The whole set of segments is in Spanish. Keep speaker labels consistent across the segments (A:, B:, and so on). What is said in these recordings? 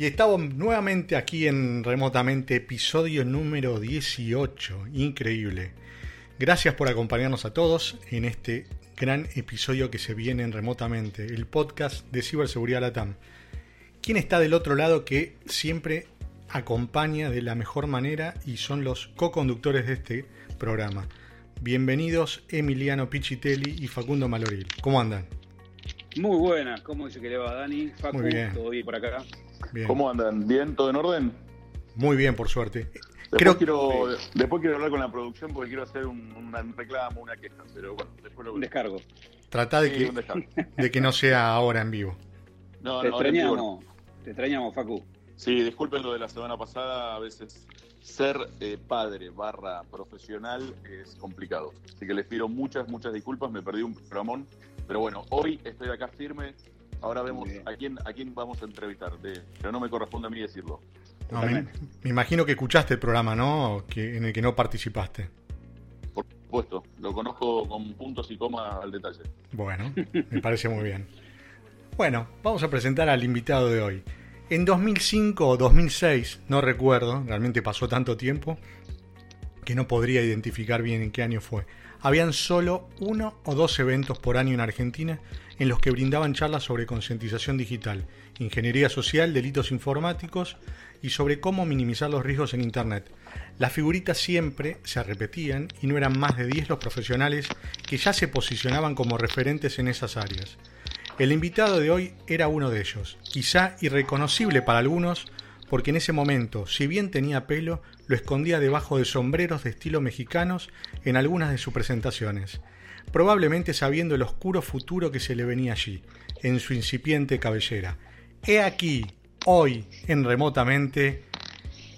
A: Y estamos nuevamente aquí en Remotamente, episodio número 18. Increíble. Gracias por acompañarnos a todos en este gran episodio que se viene en Remotamente, el podcast de Ciberseguridad Latam. ¿Quién está del otro lado que siempre acompaña de la mejor manera y son los co-conductores de este programa? Bienvenidos Emiliano Pichitelli y Facundo Maloril. ¿Cómo andan?
B: Muy buenas, ¿cómo dice que le va Dani?
A: Facu, Muy bien.
B: ¿todo bien por acá?
C: ¿Cómo andan? ¿Bien? ¿Todo en orden?
A: Muy bien, por suerte.
C: Después, Creo... quiero, después quiero hablar con la producción porque quiero hacer un, reclamo, una queja, pero bueno, después lo
B: Un descargo.
A: Trata de, que, de que no sea ahora en vivo.
B: No, te extrañamos, te extrañamos, Facu.
C: Sí, disculpen lo de la semana pasada, a veces ser eh, padre barra profesional es complicado. Así que les pido muchas, muchas disculpas, me perdí un programón. Pero bueno, hoy estoy acá firme, Ahora vemos a quién, a quién vamos a entrevistar, pero no me corresponde a mí decirlo.
A: me, imagino que escuchaste el programa, ¿no? Que, en el que no participaste.
C: Por supuesto, lo conozco con puntos y comas al detalle.
A: Bueno, me parece muy bien. Bueno, vamos a presentar al invitado de hoy. En 2005 o 2006, no recuerdo, realmente pasó tanto tiempo que no podría identificar bien en qué año fue. Habían solo uno o dos eventos por año en Argentina en los que brindaban charlas sobre concientización digital, ingeniería social, delitos informáticos y sobre cómo minimizar los riesgos en Internet. Las figuritas siempre se repetían y no eran más de 10 los profesionales que ya se posicionaban como referentes en esas áreas. El invitado de hoy era uno de ellos, quizá irreconocible para algunos, porque en ese momento, si bien tenía pelo, lo escondía debajo de sombreros de estilo mexicanos en algunas de sus presentaciones probablemente sabiendo el oscuro futuro que se le venía allí, en su incipiente cabellera. He aquí, hoy, en remotamente,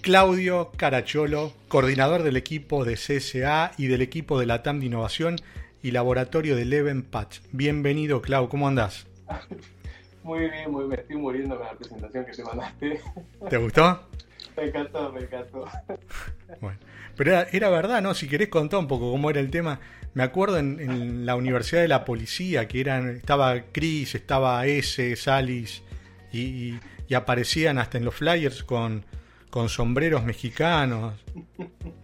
A: Claudio Caracholo, coordinador del equipo de CSA y del equipo de la TAM de Innovación y Laboratorio de Leven Patch. Bienvenido, Clau, ¿cómo andás?
D: Muy bien, muy bien, me estoy muriendo con la presentación que te mandaste.
A: ¿Te gustó?
D: Me encantó, me encantó.
A: Bueno, pero era, era verdad, ¿no? Si querés contar un poco cómo era el tema me acuerdo en, la Universidad de la Policía que eran, estaba Chris, estaba S, Salis, y, aparecían hasta en los flyers con, con sombreros mexicanos.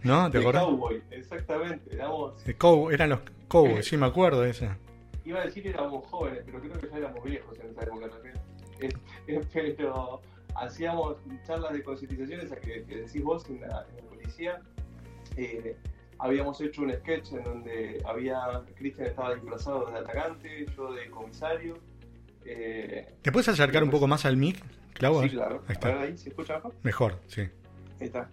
A: ¿No?
D: ¿Te acuerdas? Cowboy, exactamente. Éramos...
A: eran los cowboys, sí, me acuerdo de esa.
D: Iba a decir que éramos jóvenes, pero creo que ya éramos viejos en esa época también. Pero hacíamos charlas de concientización, esas que, decís vos en la, en la policía. Eh, habíamos hecho un sketch en donde había Cristian estaba disfrazado de atacante, yo de comisario.
A: Eh, ¿Te puedes acercar un poco más al mic, Clau?
D: Sí, claro. Ahí está. ahí, ¿se escucha mejor?
A: Mejor, sí. Ahí
D: está.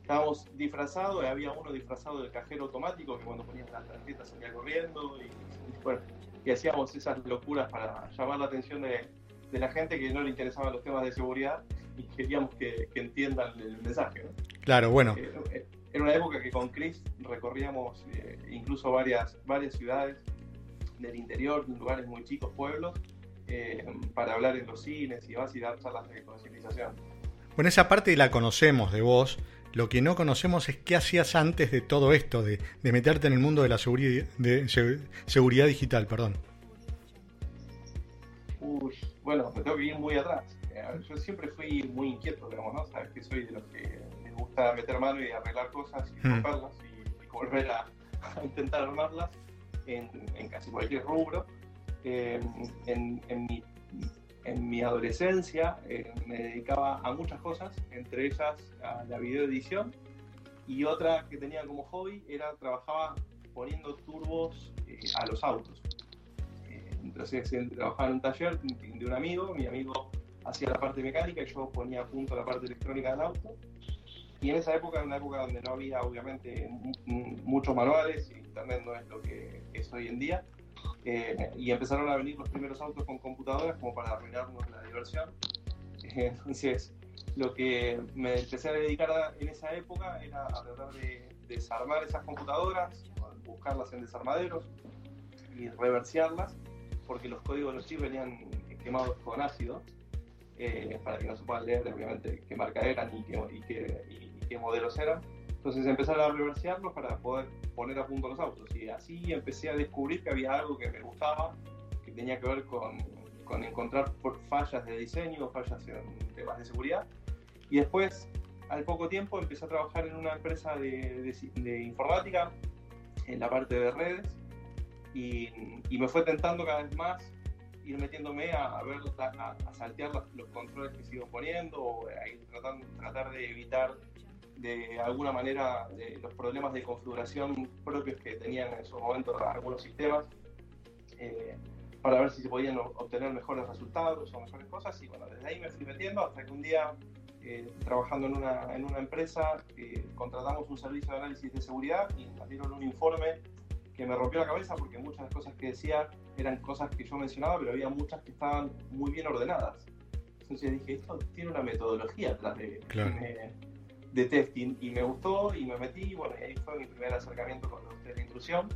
D: Estábamos disfrazados, había uno disfrazado de cajero automático que cuando ponías las tarjetas salía corriendo y, bueno, y hacíamos esas locuras para llamar la atención de, de, la gente que no le interesaban los temas de seguridad y queríamos que, que entiendan el mensaje. ¿no?
A: Claro, bueno.
D: Eh, eh, era una época que con Chris recorríamos eh, incluso varias, varias ciudades del interior, lugares muy chicos, pueblos, eh, para hablar en los cines y vas y dar charlas de concientización.
A: Bueno, esa parte la conocemos de vos. Lo que no conocemos es qué hacías antes de todo esto, de, meterte en el mundo de la seguridad, de seguridad digital, perdón.
D: Uy, bueno, me tengo que ir muy atrás. Eh, yo siempre fui muy inquieto, digamos, ¿no? Sabes que soy de los que gusta meter mano y arreglar cosas y hmm. romperlas y, volver a, intentar armarlas en, casi cualquier rubro. Eh, en, mi, en, mi, adolescencia eh, me dedicaba a muchas cosas, entre ellas a la videoedición y otra que tenía como hobby era trabajaba poniendo turbos eh, a los autos. Entonces trabajaba en un taller de un amigo, mi amigo hacía la parte mecánica y yo ponía a punto la parte electrónica del auto y en esa época, en una época donde no había obviamente muchos manuales, y Internet no es lo que es hoy en día, eh, y empezaron a venir los primeros autos con computadoras como para arruinarnos la diversión. entonces, lo que me empecé a dedicar en esa época era a tratar de desarmar esas computadoras, buscarlas en desarmaderos y reversiarlas porque los códigos de los chips venían quemados con ácido, eh, para que no se puedan leer, obviamente, qué marca eran y qué, y qué, modelos eran. Entonces empezaron a reversearlos para poder poner a punto los autos. Y así empecé a descubrir que había algo que me gustaba, que tenía que ver con, con encontrar fallas de diseño, fallas en temas de seguridad. Y después, al poco tiempo, empecé a trabajar en una empresa de, de, informática, en la parte de redes, y, y, me fue tentando cada vez más ir metiéndome a, ver, a, saltear los, controles que sigo poniendo, o a ir tratando, tratar de evitar de alguna manera los problemas de configuración propios que tenían en esos momentos algunos sistemas. Eh, para ver si se podían obtener mejores resultados o mejores cosas. Y bueno, desde ahí me fui metiendo hasta que un día, eh, trabajando en una, en una empresa, eh, contratamos un servicio de análisis de seguridad y nos dieron un informe que me rompió la cabeza porque muchas de las cosas que decía eran cosas que yo mencionaba, pero había muchas que estaban muy bien ordenadas. Entonces dije, esto tiene una metodología atrás de, de, testing y me gustó y me metí y bueno, ahí fue mi primer acercamiento con los test de intrusión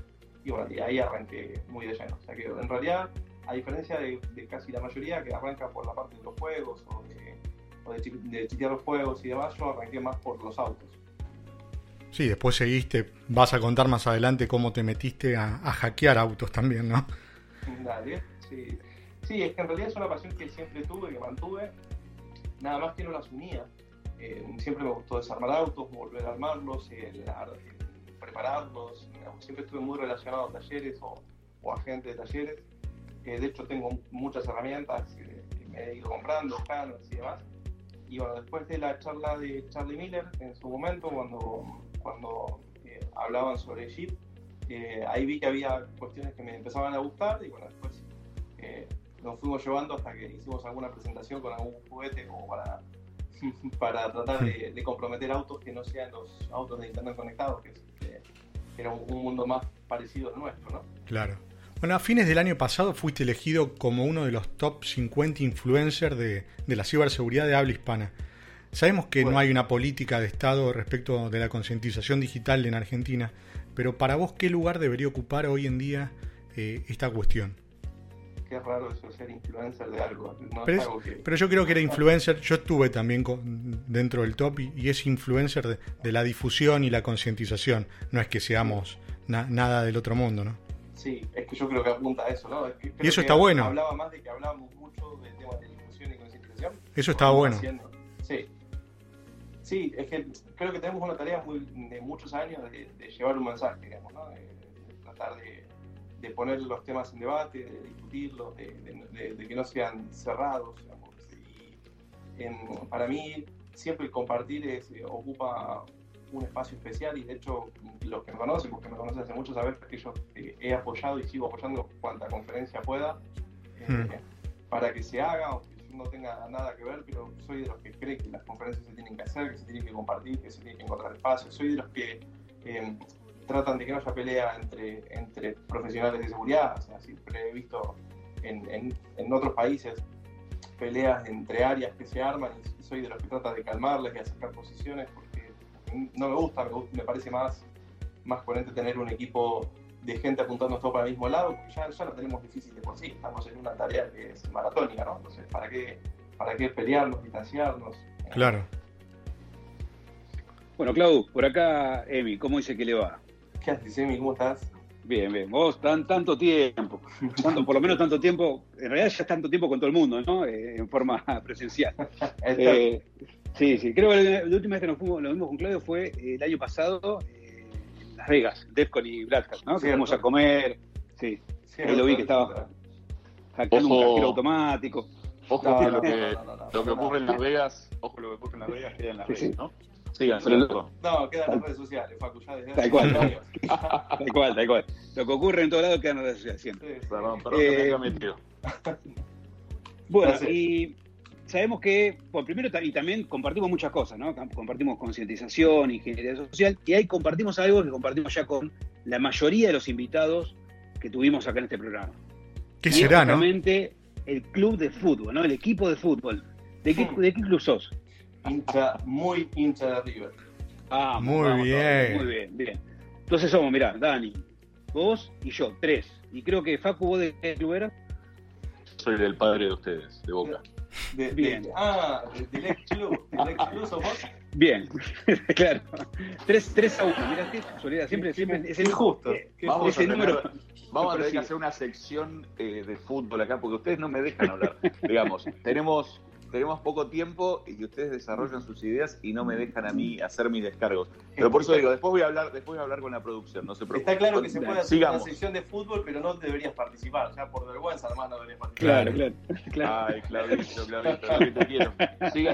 D: y bueno, y ahí arranqué muy de lleno. O sea que en realidad, a diferencia de, casi la mayoría que arranca por la parte de los juegos o de, o de, chiquear los juegos y demás, yo arranqué más por los autos.
A: Sí, después seguiste, vas a contar más adelante cómo te metiste a, hackear autos también, ¿no?
D: Dale, sí. Sí, es que en realidad es una pasión que siempre tuve, que mantuve, nada más que no las unía. Eh, siempre me gustó desarmar autos, volver a armarlos, el, prepararlos. Siempre estuve muy relacionado a talleres o, o agente de talleres. de hecho, tengo muchas herramientas que, me he ido comprando, scanners y demás. Y bueno, después de la charla de Charlie Miller, en su momento, cuando, cuando eh, hablaban sobre Jeep, eh, ahí vi que había cuestiones que me empezaban a gustar y bueno, después eh, nos fuimos llevando hasta que hicimos alguna presentación con algún juguete como para, para tratar de, de, comprometer autos que no sean los autos de internet conectados, que es era un, mundo más parecido al nuestro, ¿no?
A: Claro. Bueno, a fines del año pasado fuiste elegido como uno de los top 50 influencers de, la ciberseguridad de habla hispana. Sabemos que no hay una política de Estado respecto de la concientización digital en Argentina, pero para vos, ¿qué lugar debería ocupar hoy en día eh, esta cuestión?
D: Qué raro eso, ser influencer de algo.
A: pero, yo creo que era influencer, yo estuve también dentro del top y, es influencer de, la difusión y la concientización. No es que seamos nada del otro mundo, ¿no?
D: Sí, es que yo creo que apunta a eso, ¿no?
A: y eso está bueno.
D: Hablaba más de que hablábamos mucho del tema de difusión y concientización.
A: Eso está bueno.
D: Sí. Sí, es que creo que tenemos una tarea muy, de muchos años de, llevar un mensaje, digamos, ¿no? de tratar de de poner los temas en debate, de discutirlos, de, que no sean cerrados. Y para mí, siempre el compartir es, eh, ocupa un espacio especial y de hecho los que me conocen, porque me conocen hace mucho, saben que yo eh, he apoyado y sigo apoyando cuanta conferencia pueda eh, hmm. para que se haga, no tenga nada que ver, pero soy de los que cree que las conferencias se tienen que hacer, que se tienen que compartir, que se tienen que encontrar espacios, soy de los que tratan de que no haya pelea entre, entre profesionales de seguridad. O sea, siempre he visto en, en, otros países peleas entre áreas que se arman y soy de los que trata de calmarles y acercar posiciones porque no me gusta, me, parece más, más coherente tener un equipo de gente apuntando todo para el mismo lado, porque ya, ya lo tenemos difícil de por sí, estamos en una tarea que es maratónica, ¿no? Entonces, ¿para qué, para qué pelearnos, distanciarnos?
A: Claro.
B: Bueno, Clau, por acá, Emi, ¿cómo dice que le va?
D: ¿Qué haces, Emi? ¿Cómo estás?
B: Bien, bien. Vos, tan, tanto tiempo, tanto, por lo menos tanto tiempo, en realidad ya es tanto tiempo con todo el mundo, ¿no? Eh, en forma presencial. Eh, sí, sí. Creo que la, última vez que nos, fuimos, nos vimos con Claudio fue eh, el año pasado Las Vegas, Defcon y Black ¿no? Que fuimos a comer. Sí. Ahí lo vi que estaba hackeando un cajero automático.
C: Ojo no, lo, que, lo que ocurre en Las Vegas, ojo lo que ocurre en Las Vegas queda en Las Vegas, ¿no?
D: no, queda en las redes sociales, Facu, ya desde
B: tal cual, tal cual, tal cual. Lo que ocurre en todos lados queda en las redes sociales, siempre.
C: perdón, perdón eh, que
B: Bueno, y sabemos que, bueno, primero, y también compartimos muchas cosas, ¿no? Compartimos concientización, ingeniería social, y ahí compartimos algo que compartimos ya con la mayoría de los invitados que tuvimos acá en este programa.
A: ¿Qué será,
B: no? el club de fútbol, ¿no? El equipo de fútbol. ¿De qué, ¿De qué club sos?
D: hincha, muy hincha de River.
A: Ah, muy bien.
B: Muy bien, bien. Entonces somos, mirá, Dani, vos y yo, tres. Y creo que Facu, vos de qué club eras?
C: Soy el padre de ustedes, de Boca.
B: Bien.
D: ah, del ex club. Del ex club somos.
B: Bien, claro. 3, a 1, mira qué casualidad. Siempre, siempre
D: es el justo.
C: Vamos, a tener, número, vamos a tener que hacer una sección eh, de fútbol acá porque ustedes no me dejan hablar. Digamos, tenemos tenemos poco tiempo y ustedes desarrollan sus ideas y no me dejan a mí hacer mis descargos. Pero por eso digo, después voy a hablar, después voy a hablar con la producción, no se preocupen.
D: Está claro que se puede hacer una sección de fútbol, pero no deberías participar, ya por vergüenza además no deberías participar.
B: Claro, claro.
C: Ay, Claudito, Claudito, lo que te quiero.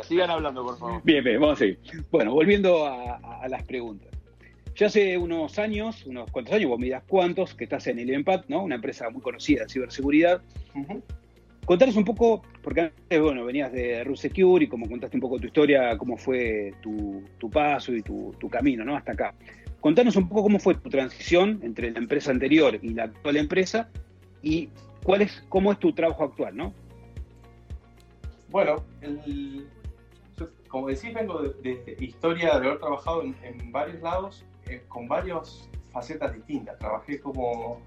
C: Sigan, hablando, por favor.
B: Bien, bien, vamos a seguir. Bueno, volviendo a, las preguntas. Ya hace unos años, unos cuantos años, vos me dirás cuántos, que estás en el Empat, ¿no? Una empresa muy conocida de ciberseguridad. Contanos un poco, porque antes, bueno, venías de Secure y como contaste un poco tu historia, cómo fue tu, paso y tu, camino, ¿no? Hasta acá. Contanos un poco cómo fue tu transición entre la empresa anterior y la actual empresa y cuál es, cómo es tu trabajo actual, ¿no?
D: Bueno, como decís, vengo de, historia de haber trabajado en, varios lados eh, con varias facetas distintas. Trabajé como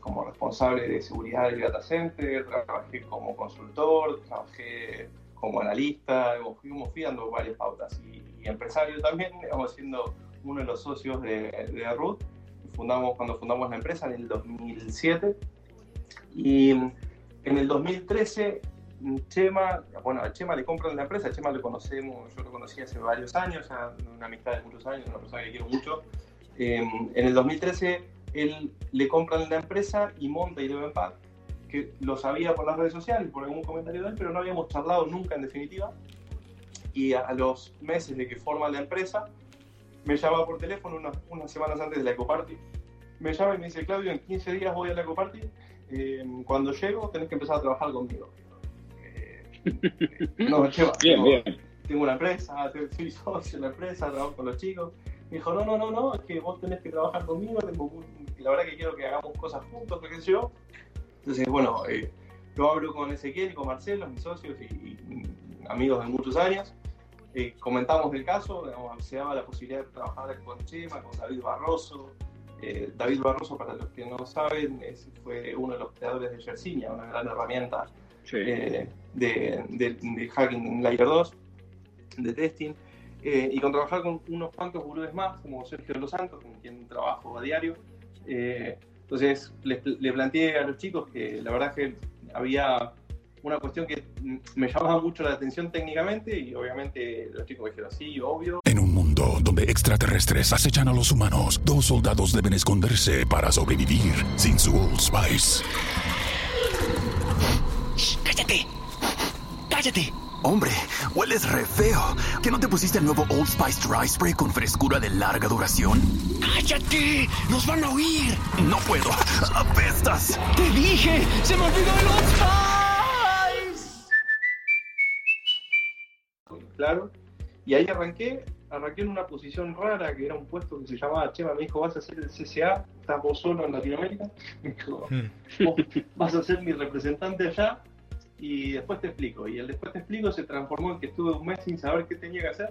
D: como responsable de seguridad del data center, trabajé como consultor, trabajé como analista, fuimos fui dando varias pautas y, empresario también, digamos, siendo uno de los socios de, de Root. Fundamos, cuando fundamos la empresa en el 2007 y en el 2013 Chema, bueno, a Chema le compran la empresa, a Chema lo conocemos, yo lo conocí hace varios años, una amistad de muchos años, una persona que quiero mucho. en el 2013 él le compran la empresa y monta Pack, que lo sabía por las redes sociales, por algún comentario de él, pero no habíamos charlado nunca en definitiva. Y a, los meses de que forma la empresa, me llama por teléfono unas, semanas antes de la Ecoparty. Me llama y me dice, Claudio, en 15 días voy a la Ecoparty. Eh, cuando llego tenés que empezar a trabajar conmigo. Eh, no, lleva,
B: bien, bien.
D: tengo una empresa, soy socio de la empresa, trabajo con los chicos. Me dijo, no, no, no, no, es que vos tenés que trabajar conmigo, la verdad que quiero que hagamos cosas juntos, qué sé yo. Entonces, bueno, eh, yo hablo con Ezequiel y con Marcelo, mis socios y, amigos de muchos años. Eh, comentamos el caso, se daba la posibilidad de trabajar con Chema, con David Barroso. Eh, David Barroso, para los que no saben, fue uno de los creadores de Yersinia, una gran herramienta de, de, hacking Layer 2, de testing. Eh, y con trabajar con unos cuantos gurúes más, como Sergio de los Santos, con quien trabajo a diario. Eh, entonces le, planteé a los chicos que la verdad que había una cuestión que me llamaba mucho la atención técnicamente y obviamente los chicos me dijeron, sí, obvio.
E: En un mundo donde extraterrestres acechan a los humanos, dos soldados deben esconderse para sobrevivir sin su Old Spice.
F: ¡Cállate! ¡Cállate!
G: Hombre, hueles re feo. ¿Que no te pusiste el nuevo Old Spice Dry Spray con frescura de larga duración?
F: ¡Cállate! ¡Nos van a oír!
G: No puedo. ¡Apestas!
F: ¡Te dije! ¡Se me olvidó el Old!
D: Claro. Y ahí arranqué. Arranqué en una posición rara, que era un puesto que se llamaba Chema. Me dijo, vas a hacer el CCA. Estás vos solo en Latinoamérica. Me dijo, hmm. vas a ser mi representante allá y después te explico. Y el después te explico se transformó en que estuve un mes sin saber qué tenía que hacer,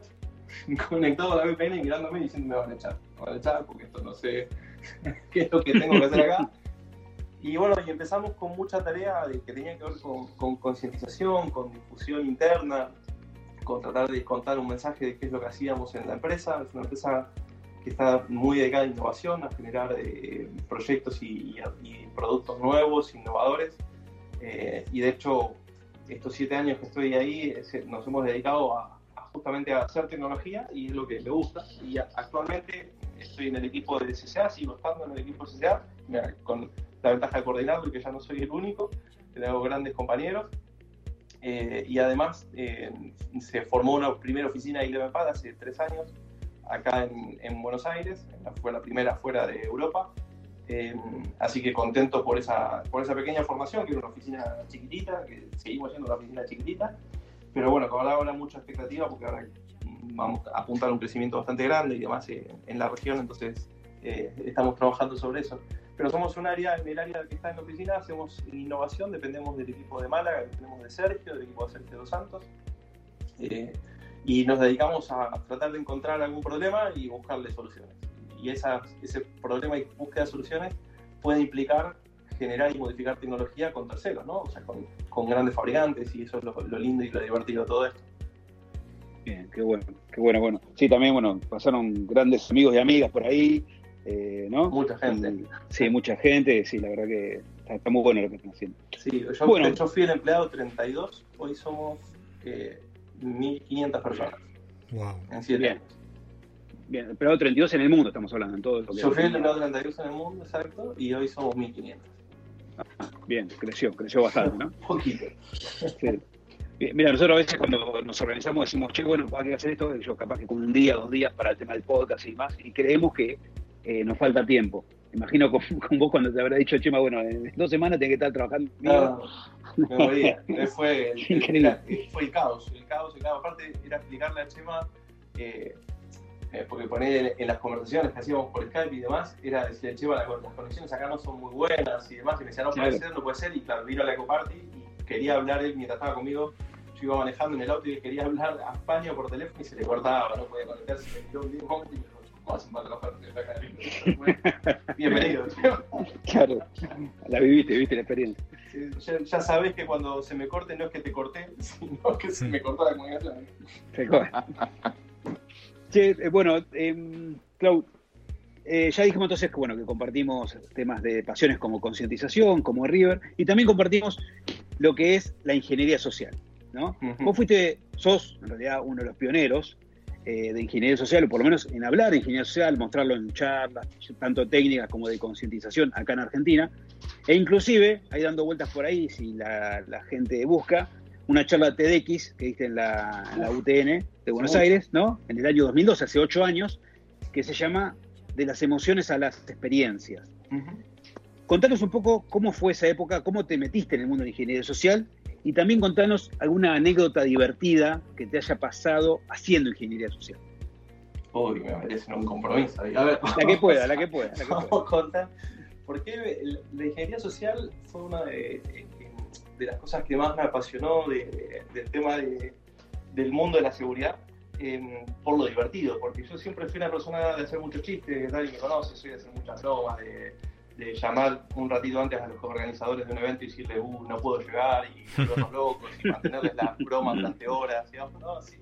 D: conectado a la VPN y mirándome y diciendo me van a echar, me van a echar porque esto no sé qué es lo que tengo que hacer acá. Y bueno, y empezamos con mucha tarea de, que tenía que ver con concientización, con, difusión interna, con tratar de contar un mensaje de qué es lo que hacíamos en la empresa. Es una empresa que está muy dedicada a innovación, a generar eh, proyectos y, productos nuevos, innovadores. Eh, y de hecho, estos siete años que estoy ahí nos hemos dedicado a, justamente a hacer tecnología y es lo que me gusta. Y actualmente estoy en el equipo de CCA, sigo estando en el equipo de CCA, con la ventaja de coordinarlo que ya no soy el único, tengo grandes compañeros. Eh, y además eh, se formó una primera oficina de Ilevenpad hace tres años acá en, en Buenos Aires, fue la primera fuera de Europa eh, así que contento por esa, por esa pequeña formación, que era una oficina chiquitita, que seguimos siendo una oficina chiquitita, pero bueno, ahora habrá mucha expectativa porque ahora vamos a apuntar a un crecimiento bastante grande y demás eh, en la región, entonces eh, estamos trabajando sobre eso. Pero somos un área, en el área que está en la oficina, hacemos innovación, dependemos del equipo de Málaga, dependemos de Sergio, del equipo de Sergio Dos Santos, y nos dedicamos a tratar de encontrar algún problema y buscarle soluciones y ese problema y búsqueda de soluciones puede implicar generar y modificar tecnología con terceros, ¿no? O sea, con, con grandes fabricantes y eso es lo, lo, lindo y lo divertido de todo esto.
B: Bien, qué bueno, qué bueno, bueno. Sí, también, bueno, pasaron grandes amigos y amigas por ahí, eh, ¿no?
D: Mucha gente.
B: sí, mucha gente, sí, la verdad que está, muy bueno lo que están haciendo.
D: Sí, yo, bueno, yo fui el empleado 32, hoy somos eh, 1.500 personas.
A: Wow.
D: En 7 años.
B: Bien, el empleado 32 en el mundo estamos hablando, en todo lo que
D: Yo fui el empleado 32 en el mundo, exacto, y hoy somos 1.500.
B: Ah, bien, creció, creció bastante, ¿no?
D: Un poquito.
B: Sí. Mira, nosotros a veces cuando nos organizamos decimos, che, bueno, hay que hacer esto, yo capaz que con un día, dos días para el tema del podcast y más, y creemos que eh, nos falta tiempo. Imagino con, con, vos cuando te habrá dicho, Chema, bueno, en dos semanas tenés que estar trabajando.
D: No, me moría. Fue, el, fue el caos, el caos, el caos. Aparte, era explicarle a Chema, eh, eh, porque poner en las conversaciones que hacíamos por Skype y demás, era decirle, Chema, las conexiones acá no son muy buenas y demás. Y me decía, no puede ser, no puede ser. Y claro, vino a la Ecoparty y quería hablar él mientras estaba conmigo yo iba manejando en el auto y quería hablar a España por teléfono y se le cortaba, no podía conectarse, me un limón y me dijo, ¿cómo hacen para trabajar Bienvenido.
B: claro, la viviste, viviste la experiencia.
D: ya, ya, sabes que cuando se me corte no es que te corté, sino que se me cortó la comunicación.
B: Che, eh, bueno, eh, Clau, eh, ya dijimos entonces que, bueno, que compartimos temas de pasiones como concientización, como River, y también compartimos lo que es la ingeniería social. ¿no? Vos fuiste, sos en realidad uno de los pioneros eh, de ingeniería social, o por lo menos en hablar de ingeniería social, mostrarlo en charlas, tanto técnicas como de concientización acá en Argentina, e inclusive, ahí dando vueltas por ahí, si la, la gente busca, una charla TEDx que diste en la, en la UTN de Buenos Aires, ¿no? En el año 2012, hace ocho años, que se llama De las emociones a las experiencias. Contanos un poco cómo fue esa época, cómo te metiste en el mundo de la ingeniería social y también contanos alguna anécdota divertida que te haya pasado haciendo ingeniería social.
D: Uy, me parece un compromiso. A ver,
B: la que pueda, la que pueda. La que
D: Vamos a contar. Porque la ingeniería social fue una de, de, las cosas que más me apasionó de, del tema del mundo de la seguridad. Eh, por lo divertido, porque yo siempre fui una persona de hacer muchos chistes, nadie me conoce, soy de hacer muchas bromas, de, de llamar un ratito antes a los organizadores de un evento y decirle, uh, no puedo llegar, y los locos, y mantenerles la broma durante horas, digamos, ¿no? Así.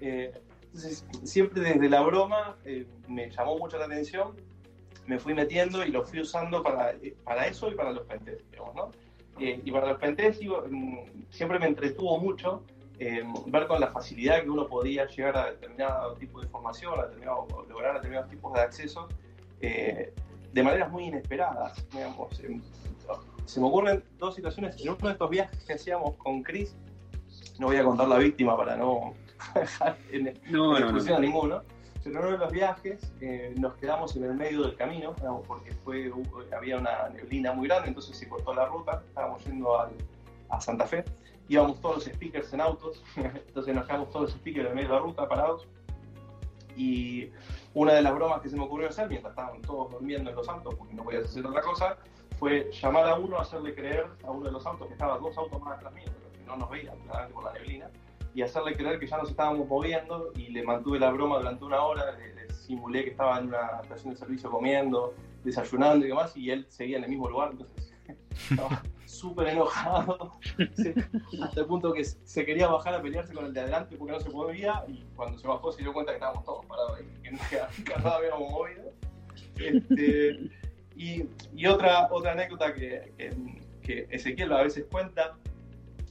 D: Eh, entonces, siempre desde la broma eh, me llamó mucho la atención, me fui metiendo y lo fui usando para, para eso y para los pentes, digamos, ¿no? Eh, y para mm, siempre me entretuvo mucho ver con la facilidad que uno podía llegar a determinado tipo de información, a determinado, lograr determinados tipos de acceso de maneras muy inesperadas. Digamos. Se me ocurren dos situaciones. En uno de estos viajes que hacíamos con Chris, no voy a contar la víctima para no dejar en, no, no, no, a ninguno. En uno de los viajes eh, nos quedamos en el medio del camino, porque fue, había una neblina muy grande, entonces se cortó la ruta, estábamos yendo al, a Santa Fe, íbamos todos los speakers en autos, entonces nos quedamos todos los speakers en medio de la ruta parados, y una de las bromas que se me ocurrió hacer mientras estaban todos durmiendo en los autos, porque no podías hacer otra cosa, fue llamar a uno, hacerle creer a uno de los autos que estaba dos autos más atrás mío, pero que no nos veía, claramente por la neblina, y hacerle creer que ya nos estábamos moviendo y le mantuve la broma durante una hora, le, simulé que estaba en una estación de servicio comiendo, desayunando y demás, y él seguía en el mismo lugar, entonces estaba súper enojado, hasta el punto que se quería bajar a pelearse con el de adelante porque no se podía, y cuando se bajó se dio cuenta que estábamos todos parados ahí, que nunca habíamos movido. Este, y, y, otra, otra anécdota que, que, Ezequiel a veces cuenta,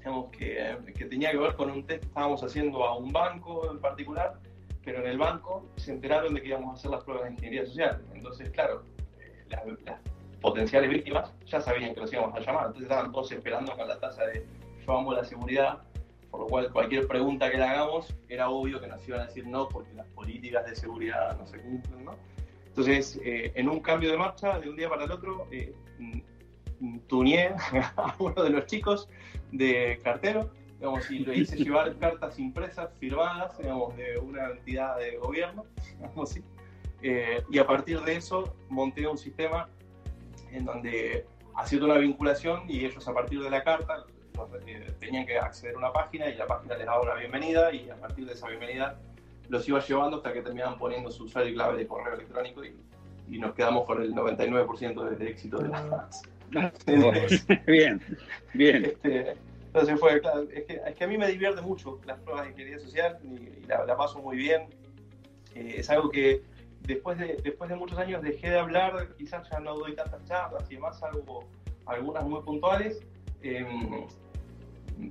D: digamos, que, que, tenía que ver con un test que estábamos haciendo a un banco en particular, pero en el banco se enteraron de que íbamos a hacer las pruebas de ingeniería social. Entonces, claro, eh, las, las potenciales víctimas ya sabían que los íbamos a llamar, entonces estaban todos esperando con la tasa de yo la seguridad, por lo cual cualquier pregunta que le hagamos era obvio que nos iban a decir no porque las políticas de seguridad no se cumplen, ¿no? Entonces, eh, en un cambio de marcha, de un día para el otro, eh, tuneé a uno de los chicos de cartero, digamos, y le hice llevar cartas impresas, firmadas, digamos, de una entidad de gobierno, digamos, ¿sí? eh, y a partir de eso monté un sistema en donde hacía una vinculación y ellos a partir de la carta eh, tenían que acceder a una página y la página les daba una bienvenida y a partir de esa bienvenida los iba llevando hasta que terminaban poniendo su usuario y clave de correo electrónico y, y nos quedamos con el 99% de, éxito de la,
B: bien, bien.
D: Este, entonces fue, claro, es que, a mí me divierte mucho las pruebas de ingeniería social y, la, la, paso muy bien. Eh, es algo que después de, después de muchos años dejé de hablar, quizás ya no doy tantas charlas y demás, algo, algunas muy puntuales. Eh,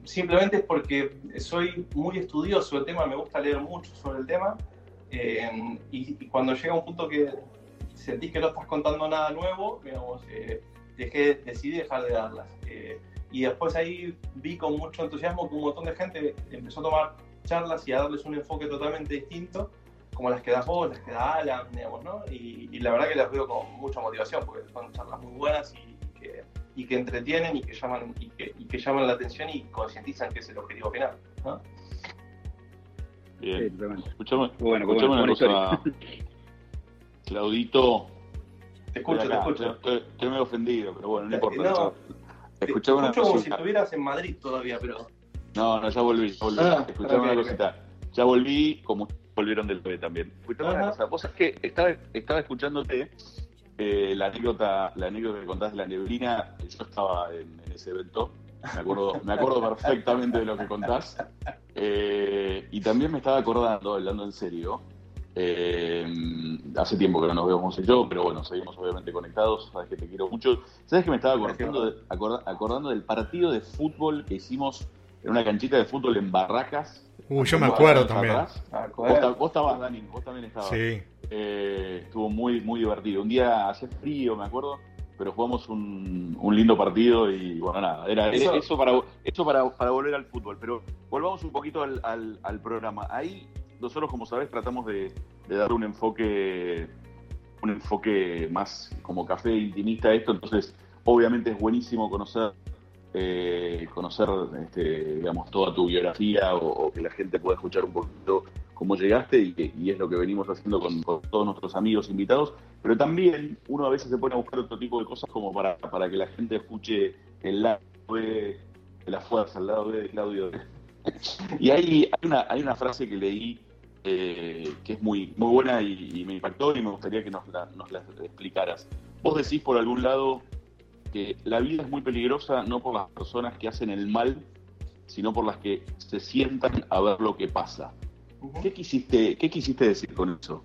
D: simplemente es porque soy muy estudioso del tema, me gusta leer mucho sobre el tema. Y, y, cuando llega un punto que sentís que no estás contando nada nuevo, digamos, eh, dejé, decidí dejar de darlas. Eh, y después ahí vi con mucho entusiasmo que un montón de gente empezó a tomar charlas y a darles un enfoque totalmente distinto, como las que das vos, las que da Alan, digamos, ¿no? Y, y la verdad que las veo con mucha motivación, porque son charlas muy buenas y, que, y que, entretienen y que, llaman, y que, y que llaman la atención y concientizan que es el objetivo final, ¿no?
C: Bien. Sí, escuchame, bueno, escuchame bueno, una cosa, Claudito.
D: Te escucho, te escucho.
C: Estoy, estoy medio ofendido, pero bueno, no importa.
D: No, escuchame una como si estuvieras en Madrid todavía, pero.
C: No, no, ya volví, ya volví. Ah, escuchame okay, una cosita. Okay. Ya volví, como volvieron del TV también. Escuchame una cosa. Vos sabés que estaba, estaba escuchándote eh, la anécdota, la anécdota que contás de la neblina. Yo estaba en, en ese evento. Me acuerdo, me acuerdo perfectamente de lo que contás. Eh, y también me estaba acordando, hablando en serio, eh, hace tiempo que no nos vemos yo, pero bueno, seguimos obviamente conectados. Sabes que te quiero mucho. Sabes que me estaba acordando, de, acord, acordando del partido de fútbol que hicimos en una canchita de fútbol en Barracas.
A: Uh, yo me acuerdo también.
C: Vos, vos, estabas, Dani, vos también estabas.
A: Sí.
C: Eh, estuvo muy, muy divertido. Un día hace frío, me acuerdo, pero jugamos un, un lindo partido y bueno, nada, era eso, eso para, eso para, para volver al fútbol. Pero volvamos un poquito al, al, al programa. Ahí nosotros, como sabes, tratamos de, de dar un enfoque un enfoque más como café intimista a esto, entonces obviamente es buenísimo conocer eh, conocer este, digamos toda tu biografía o, que la gente pueda escuchar un poquito cómo llegaste y, es lo que venimos haciendo con, todos nuestros amigos invitados, pero también uno a veces se pone a buscar otro tipo de cosas como para, para que la gente escuche el lado de, la fuerza, el lado de Claudio. y hay, hay, una, hay una frase que leí eh, que es muy, muy buena y, y, me impactó y me gustaría que nos la, nos la explicaras. Vos decís por algún lado que la vida es muy peligrosa no por las personas que hacen el mal, sino por las que se sientan a ver lo que pasa. Uh -huh. ¿Qué, quisiste, ¿Qué quisiste decir con eso?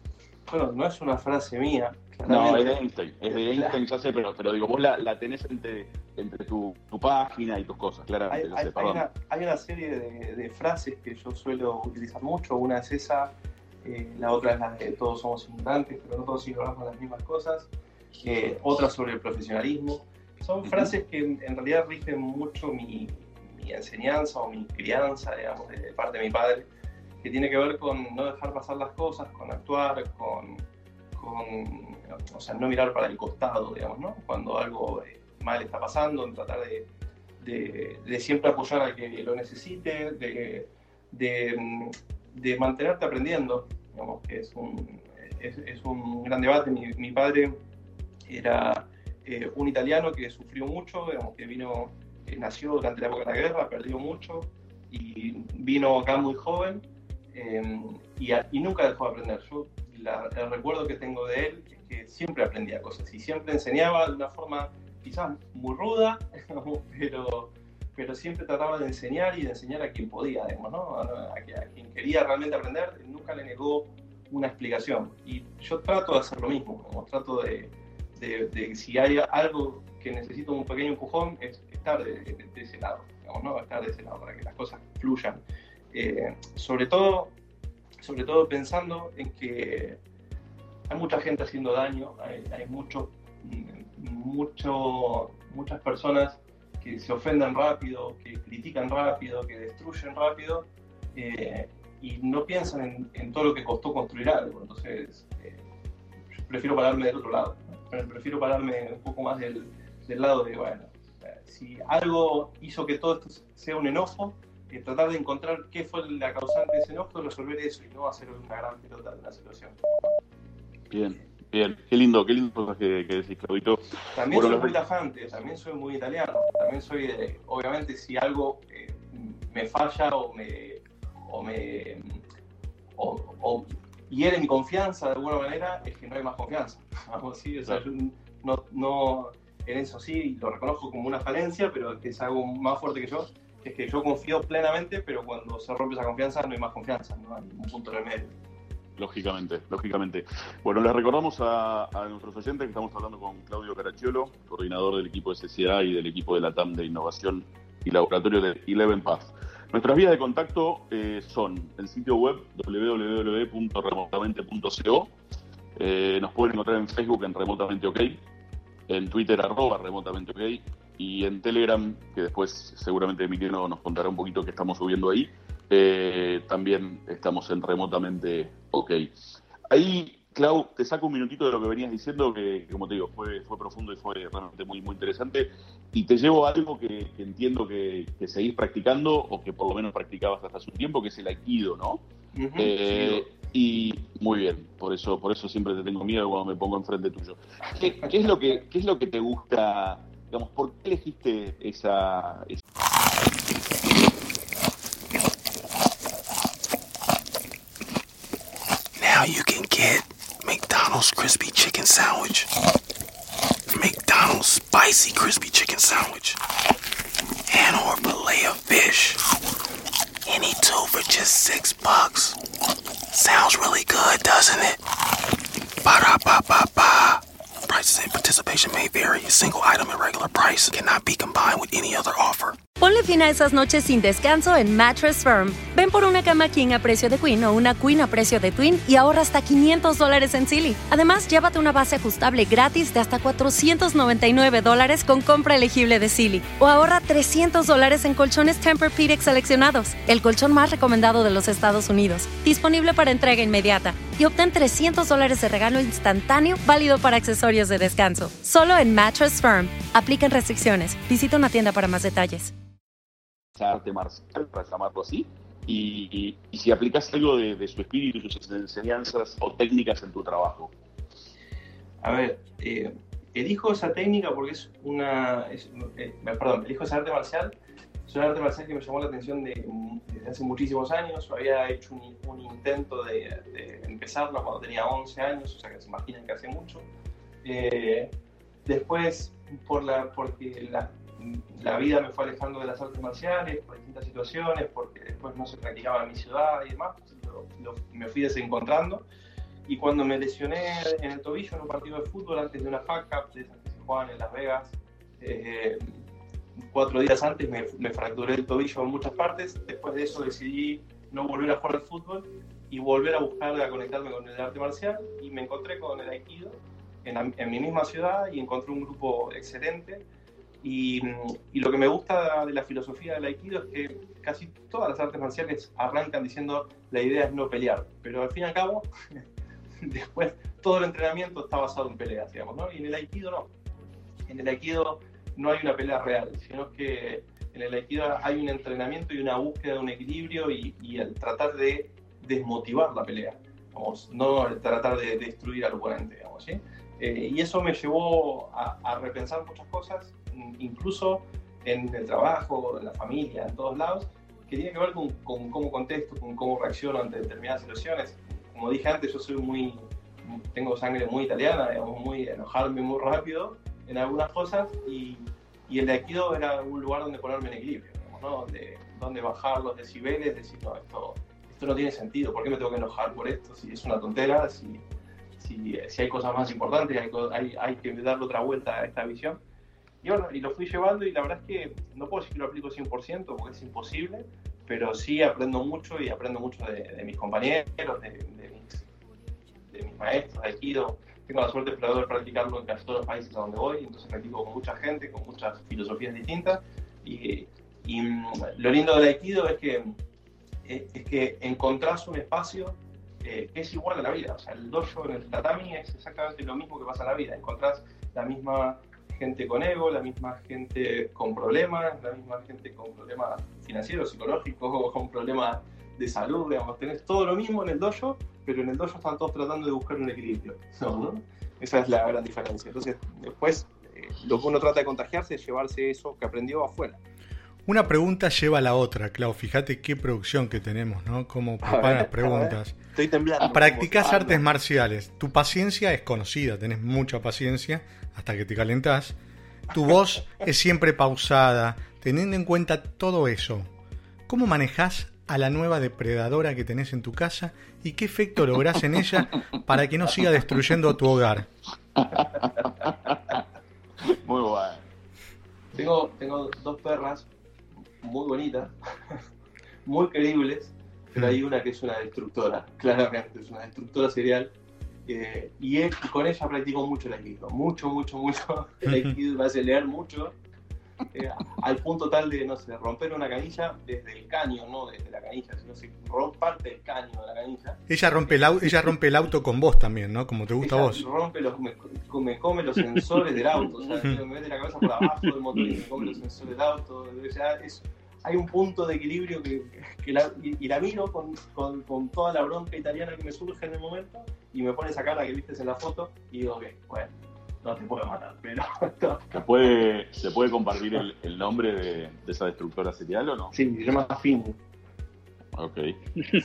D: Bueno, no es una frase mía.
C: No, es de Einstein, es de Einstein, ya sé, pero, pero digo, vos la, la tenés entre, entre tu, tu, página y tus cosas, claramente.
D: Hay,
C: sé,
D: hay, una, hay una, serie de, de, frases que yo suelo utilizar mucho, una es esa, eh, la otra es la de todos somos inmigrantes, pero no todos ignoramos las mismas cosas, eh, otra sobre el profesionalismo. Son uh -huh. frases que en, en, realidad rigen mucho mi, mi, enseñanza o mi crianza, digamos, de, de parte de mi padre, que tiene que ver con no dejar pasar las cosas, con actuar, con con, o sea, no mirar para el costado, digamos, ¿no? Cuando algo mal está pasando, en tratar de, siempre apoyar al que lo necesite, de, mantenerte aprendiendo, digamos, que es un, es, un gran debate. Mi, padre era eh, un italiano que sufrió mucho, digamos, que vino, que nació durante la época de la guerra, perdió mucho y vino acá muy joven eh, y, nunca dejó de aprender. Yo el recuerdo que tengo de él siempre aprendía cosas y siempre enseñaba de una forma quizás muy ruda, pero, pero siempre trataba de enseñar y de enseñar a quien podía, digamos, a, a, quien quería realmente aprender, nunca le negó una explicación. Y yo trato de hacer lo mismo, trato de, de, si hay algo que necesito un pequeño empujón, es estar de, ese lado, ¿no? estar de ese lado para que las cosas fluyan. Eh, sobre todo sobre todo pensando en que hay mucha gente haciendo daño, hay, hay mucho, mucho, muchas personas que se ofenden rápido, que critican rápido, que destruyen rápido eh, y no piensan en, todo lo que costó construir algo. Entonces, eh, prefiero pararme del otro lado, ¿no? prefiero pararme un poco más del, lado de, bueno, si algo hizo que todo esto sea un enojo, eh, tratar de encontrar qué fue la causante de ese enojo, resolver eso y no hacer una gran pelota de una situación.
C: Bien, bien, qué lindo, qué lindo que, que decís, Claudito.
D: También bueno, soy muy tajante, también soy muy italiano, también soy, de, obviamente, si algo eh, me falla o me, o me o, o hiere mi confianza de alguna manera, es que no hay más confianza. Vamos, ¿sí? o sea, yo no, no en eso sí lo reconozco como una falencia, pero es algo más fuerte que yo, es que yo confío plenamente, pero cuando se rompe esa confianza no hay más confianza, no hay un punto el medio.
C: Lógicamente, lógicamente. Bueno, les recordamos a, nuestros oyentes que estamos hablando con Claudio Caracciolo, coordinador del equipo de CCA y del equipo de la TAM de Innovación y Laboratorio de Eleven Path. Nuestras vías de contacto eh, son el sitio web www.remotamente.co. Eh, nos pueden encontrar en Facebook en Remotamente OK, en Twitter arroba Remotamente OK y en Telegram, que después seguramente Emiliano nos contará un poquito que estamos subiendo ahí. Eh, también estamos en Remotamente OK. Ahí Clau, te saco un minutito de lo que venías diciendo, que como te digo, fue, fue profundo y fue realmente muy, muy interesante. Y te llevo a algo que, entiendo que, seguís practicando, o que por lo menos practicabas hasta hace un tiempo, que es el aikido, ¿no? Eh, y muy bien, por eso, por eso siempre te tengo miedo cuando me pongo enfrente tuyo. ¿Qué, es, lo que, qué es lo que te gusta, digamos, por qué elegiste esa... esa...
H: You can get McDonald's crispy chicken sandwich, McDonald's spicy crispy chicken sandwich, and or fillet of fish. Any two for just six bucks. Sounds really good, doesn't it? Ba da ba ba ba. Prices and participation may vary. A single item at regular price cannot be combined with any other offer.
I: Ponle fin a esas noches sin descanso en Mattress Firm. Ven por una cama king a precio de queen o una queen a precio de twin y ahorra hasta 500 dólares en Silly. Además, llévate una base ajustable gratis de hasta 499 dólares con compra elegible de Silly. O ahorra 300 dólares en colchones Tempur-Pedic seleccionados, el colchón más recomendado de los Estados Unidos. Disponible para entrega inmediata. Y obtén 300 dólares de regalo instantáneo válido para accesorios de descanso. Solo en Mattress Firm. Aplican restricciones. Visita una tienda para más detalles
C: arte marcial, para llamarlo así, y, si aplicas algo de, su espíritu, sus enseñanzas o técnicas en tu trabajo.
D: A ver, eh, elijo esa técnica porque es una. Eh, perdón, elijo esa arte marcial. Es una arte marcial que me llamó la atención de, desde hace muchísimos años. Había hecho un, intento de, de, empezarlo cuando tenía 11 años, o sea que se imaginan que hace mucho. Eh, después, por la, porque la, la vida me fue alejando de las artes marciales por distintas situaciones, porque después no se practicaba en mi ciudad y demás, me fui desencontrando. Y cuando me lesioné en el tobillo en un partido de fútbol antes de una FAC Cup de se jugaban en Las Vegas, eh, cuatro días antes me, me, fracturé el tobillo en muchas partes. Después de eso decidí no volver a jugar al fútbol y volver a buscar a conectarme con el arte marcial. Y me encontré con el Aikido en, en mi misma ciudad y encontré un grupo excelente y, lo que me gusta de la filosofía del Aikido es que casi todas las artes marciales arrancan diciendo la idea es no pelear, pero al fin y al cabo, después todo el entrenamiento está basado en peleas, digamos, ¿no? Y en el Aikido no. En el Aikido no hay una pelea real, sino que en el Aikido hay un entrenamiento y una búsqueda de un equilibrio y, el tratar de desmotivar la pelea, vamos, no el tratar de destruir al oponente, digamos, ¿sí? Eh, y eso me llevó a, a repensar muchas cosas incluso en el trabajo, en la familia, en todos lados, que tiene que ver con, cómo contesto, con cómo reacciono ante determinadas situaciones. Como dije antes, yo soy muy, tengo sangre muy italiana, digamos, muy enojarme muy rápido en algunas cosas y, y el de Aikido era un lugar donde ponerme en equilibrio, ¿no? donde, donde bajar los decibeles, decir, no, esto, esto no tiene sentido, ¿por qué me tengo que enojar por esto? Si es una tontera, si, si, si hay cosas más importantes, hay, hay, hay que darle otra vuelta a esta visión. Y bueno, y lo fui llevando y la verdad es que no puedo decir que lo aplico 100% porque es imposible, pero sí aprendo mucho y aprendo mucho de, mis compañeros, de, mis, maestros de Aikido. Tengo la suerte de poder practicarlo en casi todos los países a donde voy, entonces practico con mucha gente, con muchas filosofías distintas. Y, mm, lo lindo del Aikido es que, es, que encontrás un espacio eh, que es igual a la vida. O sea, el dojo en el tatami es exactamente lo mismo que pasa en la vida. Encontrás la misma gente con ego, la misma gente con problemas, la misma gente con problemas financieros, psicológicos, con problemas de salud, digamos, tenés todo lo mismo en el dojo, pero en el dojo están todos tratando de buscar un equilibrio. Esa es la gran diferencia. Entonces, después, eh, lo que uno trata de contagiarse es llevarse eso que aprendió afuera.
A: Una pregunta lleva a la otra, Clau. Fíjate qué producción que tenemos, ¿no? Cómo preparan las preguntas.
D: Estoy temblando.
A: Practicás artes marciales. Tu paciencia es conocida, tenés mucha paciencia hasta que te calentás. Tu voz es siempre pausada. Teniendo en cuenta todo eso, ¿cómo manejas a la nueva depredadora que tenés en tu casa y qué efecto lográs en ella para que no siga destruyendo tu hogar?
C: Muy bueno.
D: Tengo, tengo dos perras muy bonitas, muy creíbles, pero hay una que es una destructora, claramente, es una destructora serial. eh, y él- con ella practico mucho el aikido, mucho, mucho, mucho. El aikido me hace leer mucho, eh, al punto tal de, no sé, romper una canilla desde el caño, no desde la canilla, sino rompe parte del caño de la canilla.
A: Ella rompe, el, ella rompe el auto con vos también, ¿no? Como te gusta a
D: Ella
A: vos.
D: rompe los, me, me come los sensores del auto, o sea, me mete la cabeza por abajo del motor y me come los sensores del auto. Sea, es, hay un punto de equilibrio que, que la, y, y la miro con, con, con toda la bronca italiana que me surge en el momento y me pone esa cara que viste en la foto y digo, ok, bueno, no te puedo matar, pero...
C: ¿Se puede, ¿se puede compartir el, el nombre de, de esa destructora serial o no?
D: Sí, se llama Finn.
C: Ok.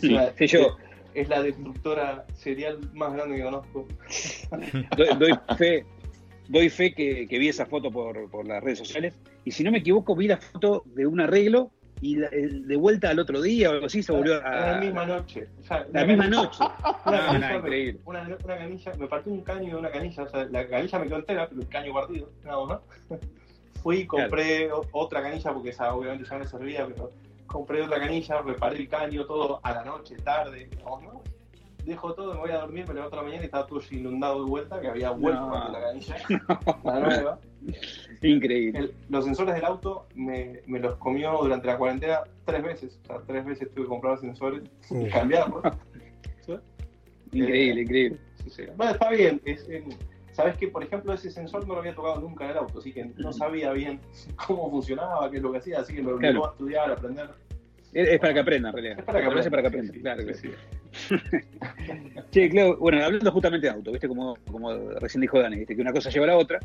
D: Sí,
B: Sí, yo
D: Es la destructora serial más grande que conozco.
B: doy, doy fe, doy fe que, que vi esa foto por, por las redes sociales. Y si no me equivoco, vi la foto de un arreglo y la- de vuelta al otro día o algo así se volvió a.
D: La misma noche. O sea,
B: La
D: una
B: misma
D: canilla-
B: noche.
D: Una,
B: No,
D: canilla,
B: no, increíble.
D: Una, una canilla, me partió un caño de una canilla, o sea, la canilla me quedó entera, pero el caño partido, nada más. Fui y compré otra canilla, porque esa obviamente ya no me servía, pero compré otra canilla, reparé el caño, todo a la noche, tarde, digamos, ¿no? Dejo todo, me voy a dormir, me levanto a la mañana y estaba todo inundado de vuelta, que había vuelto
B: No.
D: la canilla, la nueva.
B: Increíble.
D: El- los sensores del auto me, me los comió durante la cuarentena tres veces, o sea, tres veces tuve que comprar sensores y cambiarlos.
B: Increíble,
D: Eh,
B: increíble.
D: Sí, sí. Bueno, está bien. Es, eh, Sabes que, por ejemplo, ese sensor no lo había tocado nunca en el auto, así que no sabía bien cómo funcionaba, qué es lo que hacía, así que me obligó
B: Claro.
D: a estudiar, a aprender.
B: Es, para que aprendan, en realidad.
D: Es para que aprendan,
B: para que
D: sí,
B: aprendan.
D: sí,
B: claro,
D: sí,
B: claro. Che, bueno, hablando justamente de auto, ¿viste? Como, como recién dijo Dani, ¿viste? Que una cosa lleva a la otra.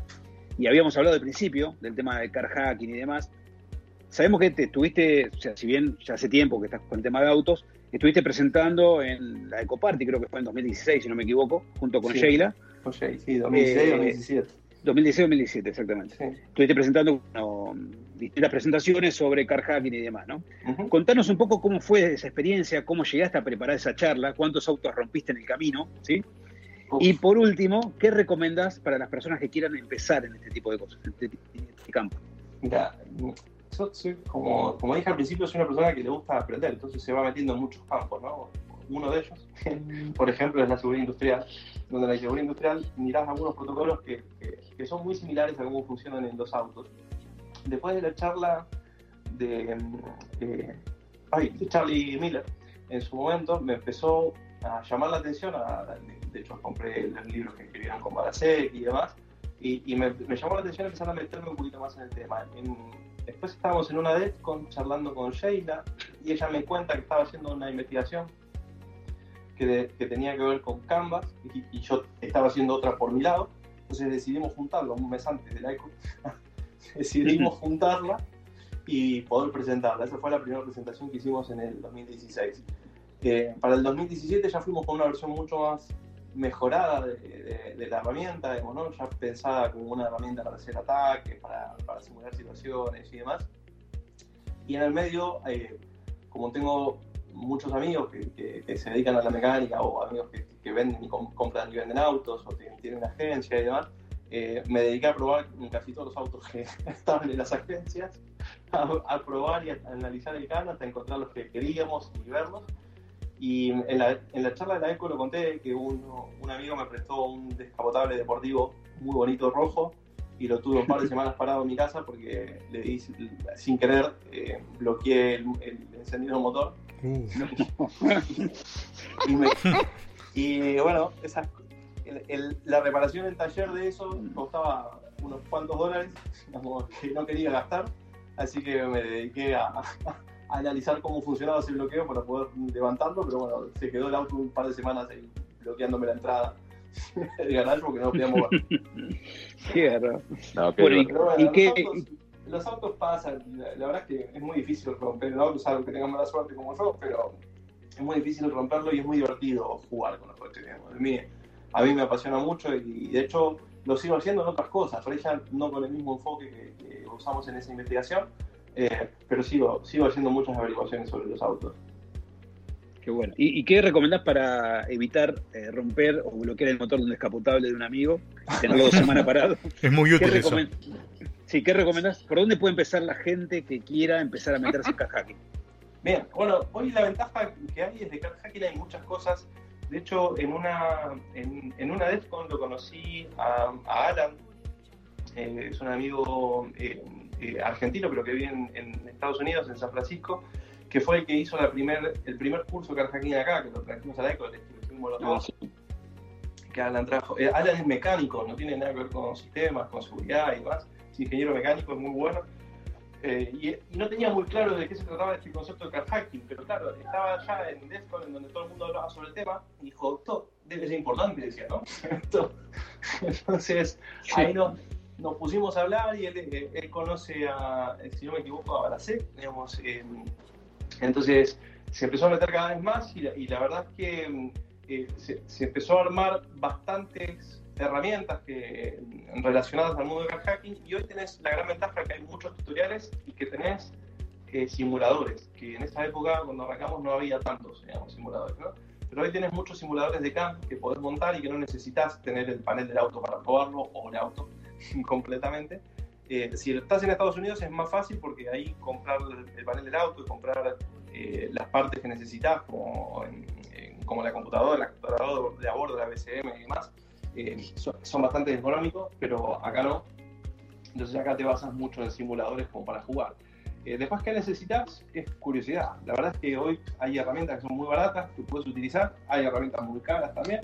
B: Y habíamos hablado al principio del tema del car hacking y demás. Sabemos que te estuviste, o sea, si bien ya hace tiempo que estás con el tema de autos, estuviste presentando en la Ecoparty, creo que fue en 2016, si no me equivoco, junto con
D: Sí.
B: Sheila.
D: Oye, sí, 2016,
B: Eh,
D: 2017.
B: 2016-2017, exactamente.
D: Sí.
B: Estuviste presentando distintas presentaciones sobre car hacking y demás, ¿no? Contanos un poco cómo fue esa experiencia, cómo llegaste a preparar esa charla, cuántos autos rompiste en el camino, ¿sí?
D: Uf.
B: Y por último, ¿qué recomendás para las personas que quieran empezar en este tipo de cosas, en este, en este campo?
D: Mira, yo soy, como, como dije al principio, soy una persona que le gusta aprender, entonces se va metiendo en muchos campos, ¿no? Uno de ellos, por ejemplo, es la seguridad industrial, donde en la seguridad industrial mirás algunos protocolos que, que- que son muy similares a cómo funcionan en los autos. Después de la charla de, eh, ay, de Charlie Miller, en su momento me empezó a llamar la atención, a- de, de hecho compré los libros que escribieron con Barasek y demás, y, y me, me llamó la atención empezar a meterme un poquito más en el tema. En- después estábamos en una DEFCON charlando con Sheila y ella me cuenta que estaba haciendo una investigación que, de- que tenía que ver con Canvas y, y yo estaba haciendo otra por mi lado. Entonces decidimos juntarla un mes antes de la ECO. decidimos juntarla y poder presentarla. Esa fue la primera presentación que hicimos en el 2016. Eh, para el 2017 ya fuimos con una versión mucho más mejorada de, de- de la herramienta, digamos, ¿no? ya pensada como una herramienta para hacer ataques, para, para simular situaciones y demás. Y en el medio, eh, como tengo muchos amigos que, que- que se dedican a la mecánica o amigos que, que venden y com- compran y venden autos o tienen, tienen una agencia y demás, eh, me dediqué a probar casi todos los autos que estaban en las agencias, a, a probar y a analizar el CAN hasta encontrar los que queríamos y verlos. Y en la, en la charla de la ECO lo conté que uno- un amigo me prestó un descapotable deportivo muy bonito rojo y lo tuve un par de semanas parado en mi casa porque le di sin querer, eh, bloqueé el, el encendido del motor y, me- y, bueno, esas- el- el- la reparación en taller de eso costaba unos cuantos dólares digamos, que no quería gastar, así que me dediqué a, a analizar cómo funcionaba ese bloqueo para poder levantarlo, pero bueno, se quedó el auto un par de semanas ahí bloqueándome la entrada del garage porque no lo mover.
C: No, qué
B: Bueno, y-
C: divertido.
D: Pero bueno,
B: ¿Y
D: los,
B: qué-
D: los autos pasan, la, la verdad es que es muy difícil romper el auto, salvo que tengan mala suerte como yo, pero es muy difícil romperlo y es muy divertido jugar con los coches. digamos. A, mí, a mí me apasiona mucho y de hecho lo sigo haciendo en otras cosas, por ella no con el mismo enfoque que, usamos en esa investigación, eh, pero sigo, sigo haciendo muchas averiguaciones sobre los autos.
B: Qué bueno. ¿Y, qué recomendás para evitar eh, romper o bloquear el motor de un descapotable de un amigo tenerlo dos semanas parado?
A: Es muy útil eso.
B: Sí, ¿qué recomendás? ¿Por dónde puede empezar la gente que quiera empezar a meterse en hacking?
D: Bien, bueno, hoy la ventaja que hay es de hacking hay muchas cosas. De hecho, en una, en, en una DEFCON lo conocí a, Alan, eh, es un amigo eh, argentino, pero que vive en, en Estados Unidos, en San Francisco, que fue el que hizo la primer, el primer curso de Carjacking acá, que lo trajimos a la ECO, le los ah. Que Alan trajo. Eh, Alan es mecánico, no tiene nada que ver con sistemas, con seguridad y más. Es ingeniero mecánico, es muy bueno. Eh, y, no tenía muy claro de qué se trataba este concepto de carjacking, pero claro, estaba ya en DEFCON, en donde todo el mundo hablaba sobre el tema, y dijo, esto debe ser importante, decía, ¿no? Entonces, ahí nos, nos, pusimos a hablar y él, eh, él, conoce a, si no me equivoco, a Balacé, digamos, eh, entonces se empezó a meter cada vez más y la, verdad es que mm, eh, se, empezó a armar bastantes herramientas que, relacionadas al mundo del hacking y hoy tenés la gran ventaja que hay muchos tutoriales y que tenés eh, simuladores, que en esa época cuando arrancamos no había tantos digamos, simuladores, ¿no? Pero hoy tenés muchos simuladores de camp que podés montar y que no necesitas tener el panel del auto para probarlo o el auto completamente, eh, si estás en Estados Unidos es más fácil porque ahí comprar el, panel del auto y comprar eh, las partes que necesitas, como, como la computadora, la computadora de a bordo, la BCM y demás, eh, son, bastante económicos, pero acá no. Entonces acá te basas mucho en simuladores como para jugar. después, ¿qué necesitas? Es curiosidad. La verdad es que hoy hay herramientas que son muy baratas que puedes utilizar. Hay herramientas muy caras también.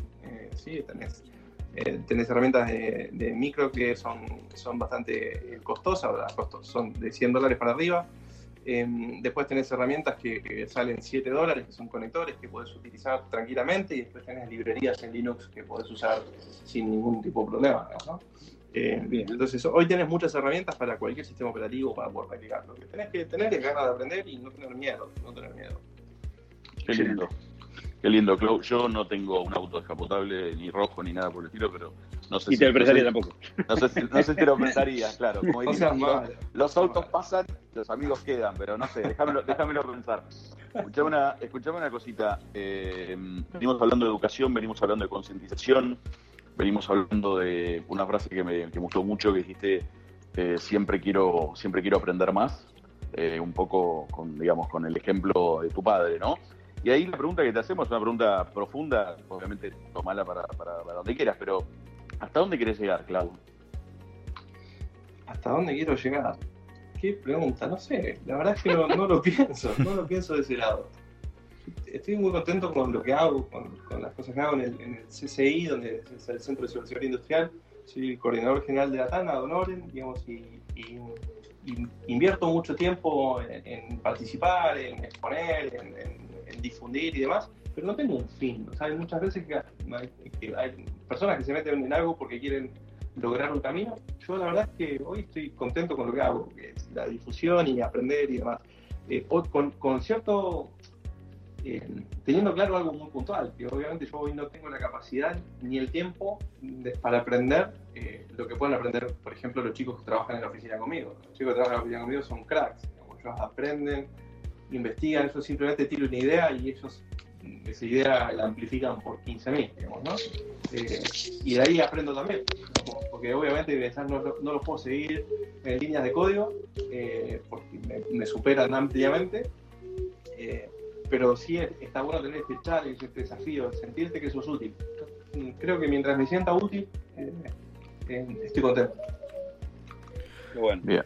D: sí, tenés eh, tenés herramientas de, micro que son, son bastante eh, costosas, son de 100 dólares para arriba. Em, después tenés herramientas que, salen 7 dólares, que son conectores que puedes utilizar tranquilamente. Y después tenés librerías en Linux que podés usar sin ningún tipo de problema. Eh, bien, entonces hoy tenés muchas herramientas para cualquier sistema operativo para poder practicar. Lo que tenés que tener es ganas de aprender y no tener miedo. No tener miedo.
C: Qué lindo. Qué lindo, Clau. Yo no tengo un auto descapotable, ni rojo, ni nada por el estilo, pero no sé
B: y si... te lo prestaría tampoco.
C: No sé, si, no sé si te lo prestaría, claro. Como los autos pasan, los amigos quedan, pero no sé, déjamelo, déjamelo pensar. Escuchame una, escuchame una cosita. Eh, venimos hablando de educación, venimos hablando de concientización, venimos hablando de una frase que me, que gustó mucho, que dijiste, eh, siempre, quiero, siempre quiero aprender más, eh, un poco con, digamos, con el ejemplo de tu padre, ¿no? Y ahí la pregunta que te hacemos es una pregunta profunda, obviamente tomala para, para, donde quieras, pero ¿hasta dónde quieres llegar, Clau?
D: ¿Hasta dónde quiero llegar? Qué pregunta, no sé, la verdad es que no, lo pienso, no lo pienso de ese lado. Estoy muy contento con lo que hago, con, las cosas que hago en el, CCI, donde es el Centro de Ciberseguridad Industrial. Soy el coordinador general de la TANA, Don Oren, digamos, y, invierto mucho tiempo en, participar, en exponer, en difundir y demás, pero no tengo un fin. O sea, hay muchas veces que hay, personas que se meten en algo porque quieren lograr un camino. Yo la verdad es que hoy estoy contento con lo que hago, que es la difusión y aprender y demás. Eh, con, con, cierto, eh, teniendo claro algo muy puntual, que obviamente yo hoy no tengo la capacidad ni el tiempo para aprender eh, lo que pueden aprender, por ejemplo, los chicos que trabajan en la oficina conmigo. Los chicos que trabajan en la oficina conmigo son cracks, ellos aprenden investigan, eso simplemente tiro una idea y ellos esa idea la amplifican por 15.000, digamos, ¿no? Eh, y de ahí aprendo también, porque obviamente no, no los puedo seguir en líneas de código, eh, porque me, superan ampliamente, eh, pero sí está bueno tener este challenge, este desafío, sentirte que eso es útil. Creo que mientras me sienta útil, estoy contento.
C: Bueno. Bien.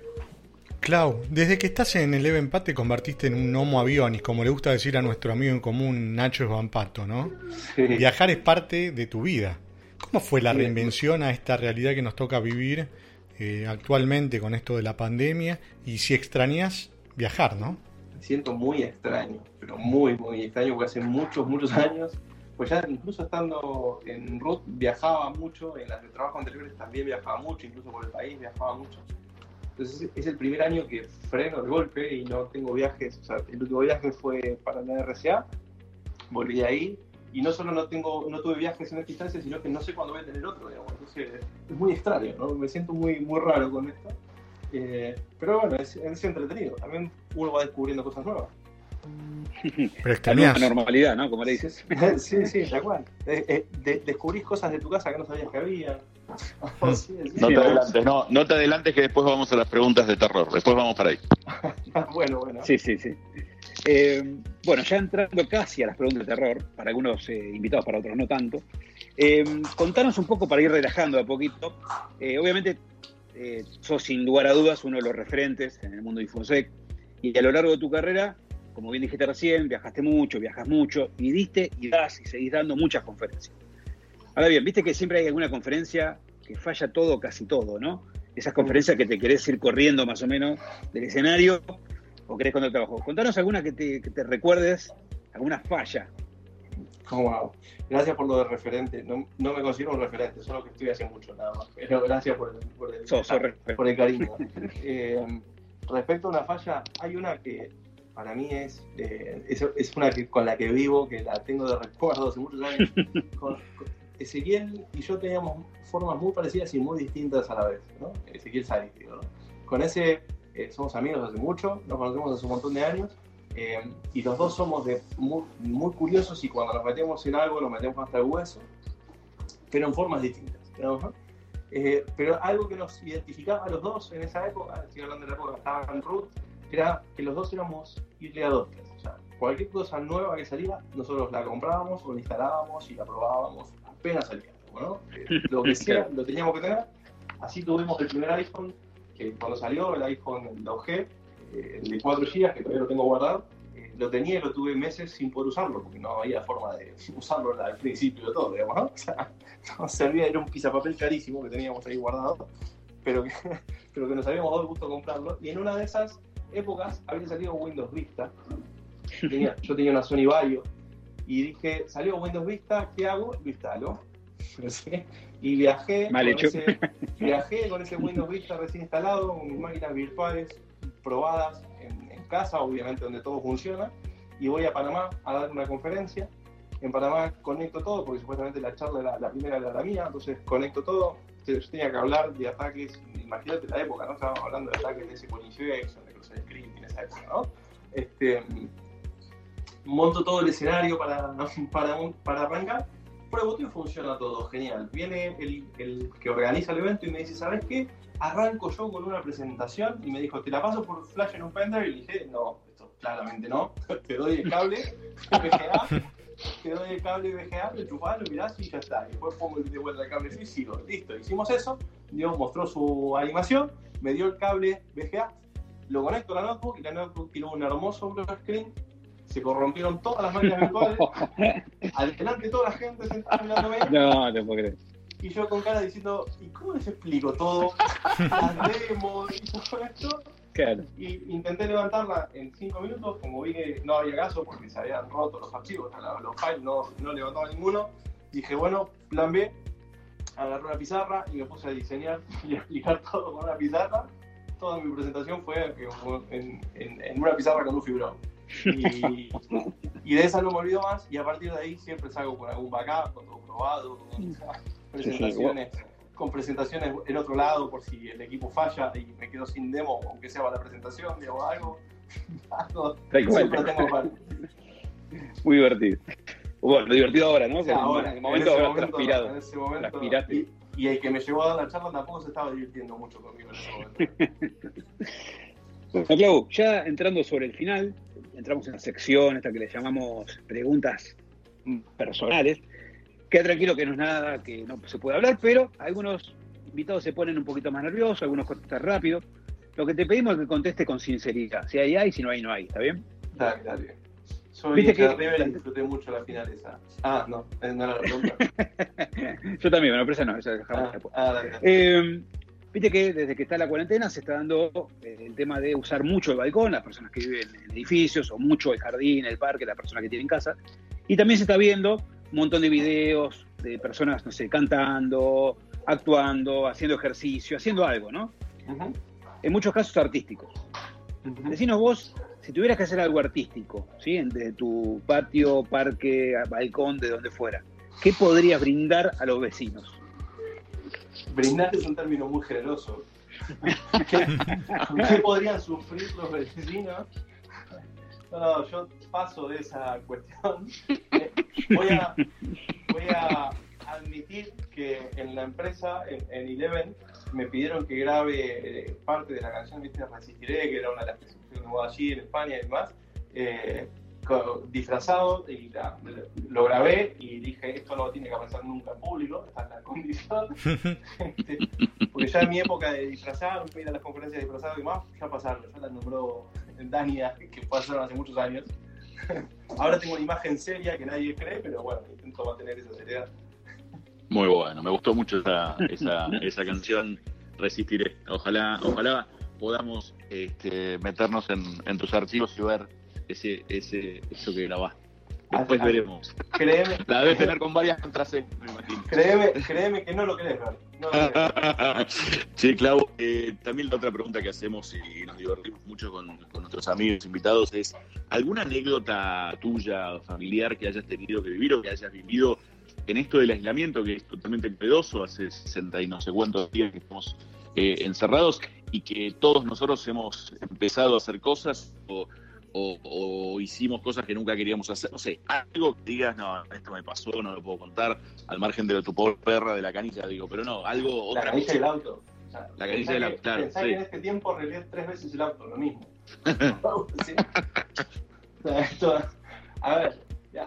A: Clau, desde que estás en el Even te convertiste en un homo avionis, como le gusta decir a nuestro amigo en común Nacho Esbampato, ¿no? Viajar es parte de tu vida. ¿Cómo fue la reinvención a esta realidad que nos toca vivir eh, actualmente con esto de la pandemia? Y si extrañas viajar, ¿no?
D: Me siento muy extraño, pero muy, muy extraño, porque hace muchos, muchos años, pues ya incluso estando en RUT viajaba mucho, en las de trabajo anteriores también viajaba mucho, incluso por el país viajaba mucho entonces es el primer año que freno el golpe y no tengo viajes. O sea, el último viaje fue para la RCA, volví ahí y no solo no tengo no tuve viajes en esta instancia, sino que no sé cuándo voy a tener otro, digamos. Entonces es muy extraño, ¿no? Me siento muy, muy raro con esto. Eh, pero bueno, es, es, entretenido. También uno va descubriendo cosas nuevas.
A: Pero extrañas.
B: La normalidad, ¿no? Como le dices.
D: sí, sí, tal cual. Eh, eh, descubrís cosas de tu casa que no sabías que había.
C: No te adelantes, no, no te adelantes que después vamos a las preguntas de terror. Después vamos para ahí.
D: bueno, bueno.
B: Sí, sí, sí. Eh, bueno, ya entrando casi a las preguntas de terror, para algunos eh, invitados, para otros no tanto, eh, contanos un poco para ir relajando a poquito. obviamente, sos sin lugar a dudas uno de los referentes en el mundo de Infosec y a lo largo de tu carrera, como bien dijiste recién, viajaste mucho, viajas mucho y diste y das y seguís dando muchas conferencias. Ahora bien, viste que siempre hay alguna conferencia que falla todo, casi todo, ¿no? Esas conferencias que te querés ir corriendo más o menos del escenario o querés con el trabajo. Contanos alguna que te, que te recuerdes, alguna falla.
D: Oh, wow. Gracias por lo de referente. No, no, me considero un referente, solo que estoy hace mucho nada más. Pero gracias por el, por el, por el cariño. eh, respecto a una falla, hay una que para mí es, eh, es, es, una que, con la que vivo, que la tengo de recuerdo hace muchos años. con, Ezequiel y yo teníamos formas muy parecidas y muy distintas a la vez. ¿no? Ezequiel Sari, ¿no? Con ese eh, somos amigos hace mucho, nos conocemos hace un montón de años, eh, y los dos somos de muy, muy, curiosos y cuando nos metemos en algo nos metemos hasta el hueso, pero en formas distintas. Eh, pero algo que nos identificaba a los dos en esa época, estoy hablando de la época estaba en Ruth, era que los dos éramos adopters. O sea, cualquier cosa nueva que salía, nosotros la comprábamos o la instalábamos y la probábamos apenas salía. ¿no? lo que sea, lo teníamos que tener. Así tuvimos el primer iPhone que cuando salió el iPhone 2G, eh, el de 4 GB, que todavía lo tengo guardado, eh, lo tenía y lo tuve meses sin poder usarlo, porque no había forma de usarlo al principio de todo, digamos, ¿no? O sea, no servía, era un papel carísimo que teníamos ahí guardado, pero que, pero que nos habíamos dado el gusto de comprarlo, y en una de esas épocas había salido Windows Vista, yo tenía una Sony Vaio, y dije, salió Windows Vista, ¿qué hago? Lo instalo. Y viajé con, ese, viajé con ese Windows Vista recién instalado, con mis máquinas virtuales probadas en, casa, obviamente donde todo funciona, y voy a Panamá a dar una conferencia. En Panamá conecto todo, porque supuestamente la charla era la primera era la mía, entonces conecto todo. Yo tenía que hablar de ataques, imagínate la época, ¿no? Estábamos hablando de ataques de SQL Injection, de Cross Script en esa época, ¿no? Este, monto todo el escenario para, para, para arrancar pruebo y funciona todo, genial. Viene el, el, que organiza el evento y me dice, ¿sabes qué? Arranco yo con una presentación y me dijo, ¿te la paso por flash en un pendrive? Y dije, no, esto claramente no. te doy el cable VGA, te doy el cable VGA, lo chupás, lo mirás y ya está. Y después pongo de vuelta el cable físico. Listo, hicimos eso. Dios mostró su animación, me dio el cable VGA, lo conecto a la notebook y la notebook tiene un hermoso screen se corrompieron todas las máquinas virtuales, adelante toda la gente sentada mirándome.
B: No, te puedo creer.
D: Y yo con cara diciendo, ¿y cómo les explico todo? Las demos y todo esto.
B: Claro.
D: Y intenté levantarla en 5 minutos, como vi que no había caso porque se habían roto los archivos, los files no, no levantaba ninguno. Dije, bueno, plan B, agarré una pizarra y me puse a diseñar y a explicar todo con una pizarra. Toda mi presentación fue en, en, en una pizarra con un fibrón. Y, de esa no me olvido más y a partir de ahí siempre salgo con algún backup, con todo probado, con presentaciones, con presentaciones en otro lado por si el equipo falla y me quedo sin demo, aunque sea para la presentación, digo algo. algo siempre tengo
B: Muy divertido. Bueno, divertido ahora, ¿no?
D: en el momento habrás transpirado. En ese momento, y, y, el que me llevó a dar la charla tampoco se estaba divirtiendo mucho conmigo en ese
B: momento. Clau, ya entrando sobre el final, entramos en la sección esta que le llamamos preguntas personales. Queda tranquilo que no es nada que no se puede hablar, pero algunos invitados se ponen un poquito más nerviosos, algunos contestan rápido. Lo que te pedimos es que conteste con sinceridad. Si hay, hay, si no hay, no hay. ¿Está bien?
D: Dale, dale. Soy ¿Viste que River y disfruté mucho la final esa. Ah, no, no era la pregunta.
B: Yo también, bueno, pero esa no, esa dejamos ah, ah, dale, dale. Eh, Viste que desde que está la cuarentena se está dando eh, el tema de usar mucho el balcón, las personas que viven en edificios, o mucho el jardín, el parque, las personas que tienen casa. Y también se está viendo un montón de videos de personas, no sé, cantando, actuando, haciendo ejercicio, haciendo algo, ¿no? En muchos casos artísticos. Uh vos si tuvieras que hacer algo artístico, ¿sí? de tu patio, parque, balcón, de donde fuera, ¿qué podrías brindar a los vecinos?
D: Brindar es un término muy generoso. ¿Qué, podrían sufrir los vecinos? No, yo paso de esa cuestión. Voy a, voy a admitir que en la empresa, en, Eleven, me pidieron que grabe eh, parte de la canción ¿viste? Resistiré, que era una de las que se grabó allí en España y demás. Eh, disfrazado y lo grabé y dije esto no tiene que pasar nunca en público, está en la condición. Este, porque ya en mi época de disfrazar, ir a las conferencias de disfrazado y más, ya pasaron, ya la nombró Dania, que pasaron hace muchos años. Ahora tengo una imagen seria que nadie cree, pero bueno, intento mantener esa seriedad.
C: Muy bueno, me gustó mucho esa, esa, esa canción, Resistiré. Ojalá, ojalá podamos este, meternos en, en tus archivos y ver ese, ese, eso que grabaste. Después veremos.
D: Créeme.
C: La debes tener con varias contraseñas, me imagino.
D: Créeme, créeme que no lo crees, no
C: sí, Clau, eh, también la otra pregunta que hacemos y nos divertimos mucho con, con, nuestros amigos invitados es, ¿alguna anécdota tuya familiar que hayas tenido que vivir o que hayas vivido en esto del aislamiento que es totalmente pedoso, hace 60 y no sé cuántos días que estamos eh, encerrados y que todos nosotros hemos empezado a hacer cosas o o, hicimos cosas que nunca queríamos hacer. No sé, algo que digas, no, esto me pasó, no lo puedo contar, al margen de tu pobre perra de la canilla, digo, pero no, algo.
D: La canilla del auto.
C: la canilla del auto, claro.
D: Pensá que en este tiempo arreglé tres veces el auto, lo mismo. a ver,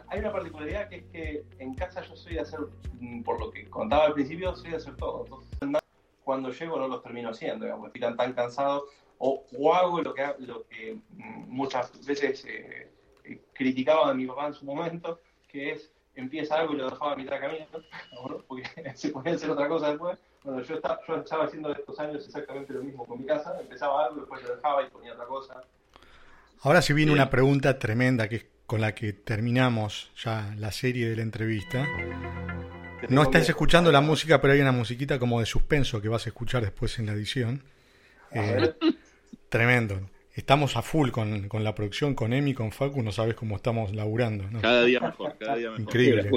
D: hay una particularidad que es que en casa yo soy de hacer, mm, por lo que contaba al principio, soy de hacer todo. Entonces, cuando llego no los termino haciendo, digamos, estoy tan cansados o, hago lo que, lo que muchas veces eh, eh, criticaba a mi papá en su momento, que es empieza algo y lo dejaba a mitad de camino, porque se podía hacer otra cosa después. Bueno, yo estaba, yo estaba haciendo estos años exactamente lo mismo con mi casa, empezaba algo, después lo dejaba y ponía otra cosa.
A: Ahora sí viene una pregunta tremenda que es con la que terminamos ya la serie de la entrevista. No estás escuchando la música, pero hay una musiquita como de suspenso que vas a escuchar después en la edición. Eh, Tremendo. Estamos a full con, la producción, con Emi, con Facu, no sabes cómo estamos laburando.
C: Cada día mejor, cada día mejor.
A: Increíble.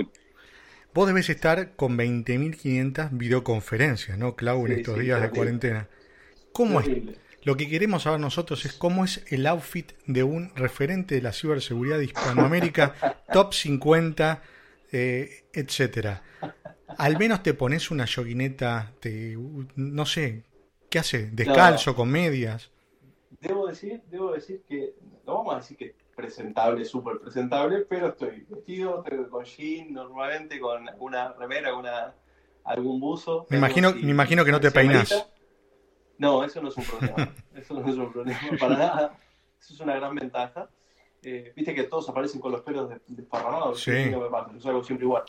A: Vos debes estar con 20.500 videoconferencias, ¿no, Clau, en estos días de cuarentena? ¿Cómo es? Lo que queremos saber nosotros es cómo es el outfit de un referente de la ciberseguridad de Hispanoamérica, top 50, eh, etcétera. Al menos te pones una yoguineta, te, no sé, ¿qué hace? ¿Descalzo, con medias?
D: Debo decir, debo decir que, no vamos a decir que presentable, súper presentable, pero estoy vestido, estoy con jean, normalmente con una remera, una, algún buzo.
A: Me imagino, me imagino que no te peinas.
D: No, eso no es un problema. eso no es un problema para nada. Eso es una gran ventaja. Eh, Viste que todos aparecen con los pelos desparramados. Sí. No me pasa, yo hago siempre igual.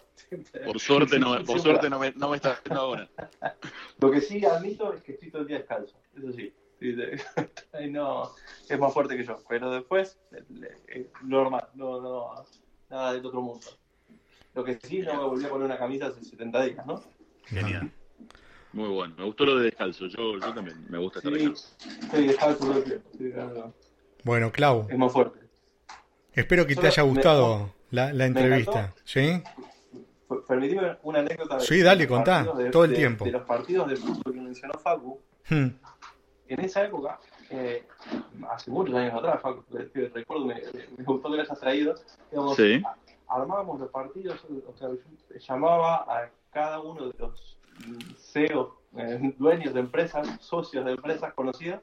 C: Por suerte no, por suerte no me, no me está ahora.
D: Lo que sí admito es que estoy todo el día descalzo. Eso sí. no, es más fuerte que yo. Pero después, normal, no, no, nada del otro mundo. Lo que sí, no me volví a poner una camisa hace 70 días, ¿no?
C: Genial. Muy bueno, me gustó lo de descalzo. Yo, yo también me gusta estar descalzo.
D: Sí, descalzo
A: Bueno, Clau.
D: Es más fuerte.
A: Espero que te haya gustado la, la, entrevista. ¿Sí?
D: Permitime una anécdota. De
A: sí, dale, contá, todo el tiempo.
D: De los partidos de fútbol que mencionó Facu. Hmm en esa época, eh, hace muchos años atrás, recuerdo, me, me, gustó que lo hayas traído, digamos, armábamos los partidos, o sea, llamaba a cada uno de los CEOs, eh, dueños de empresas, socios de empresas conocidas,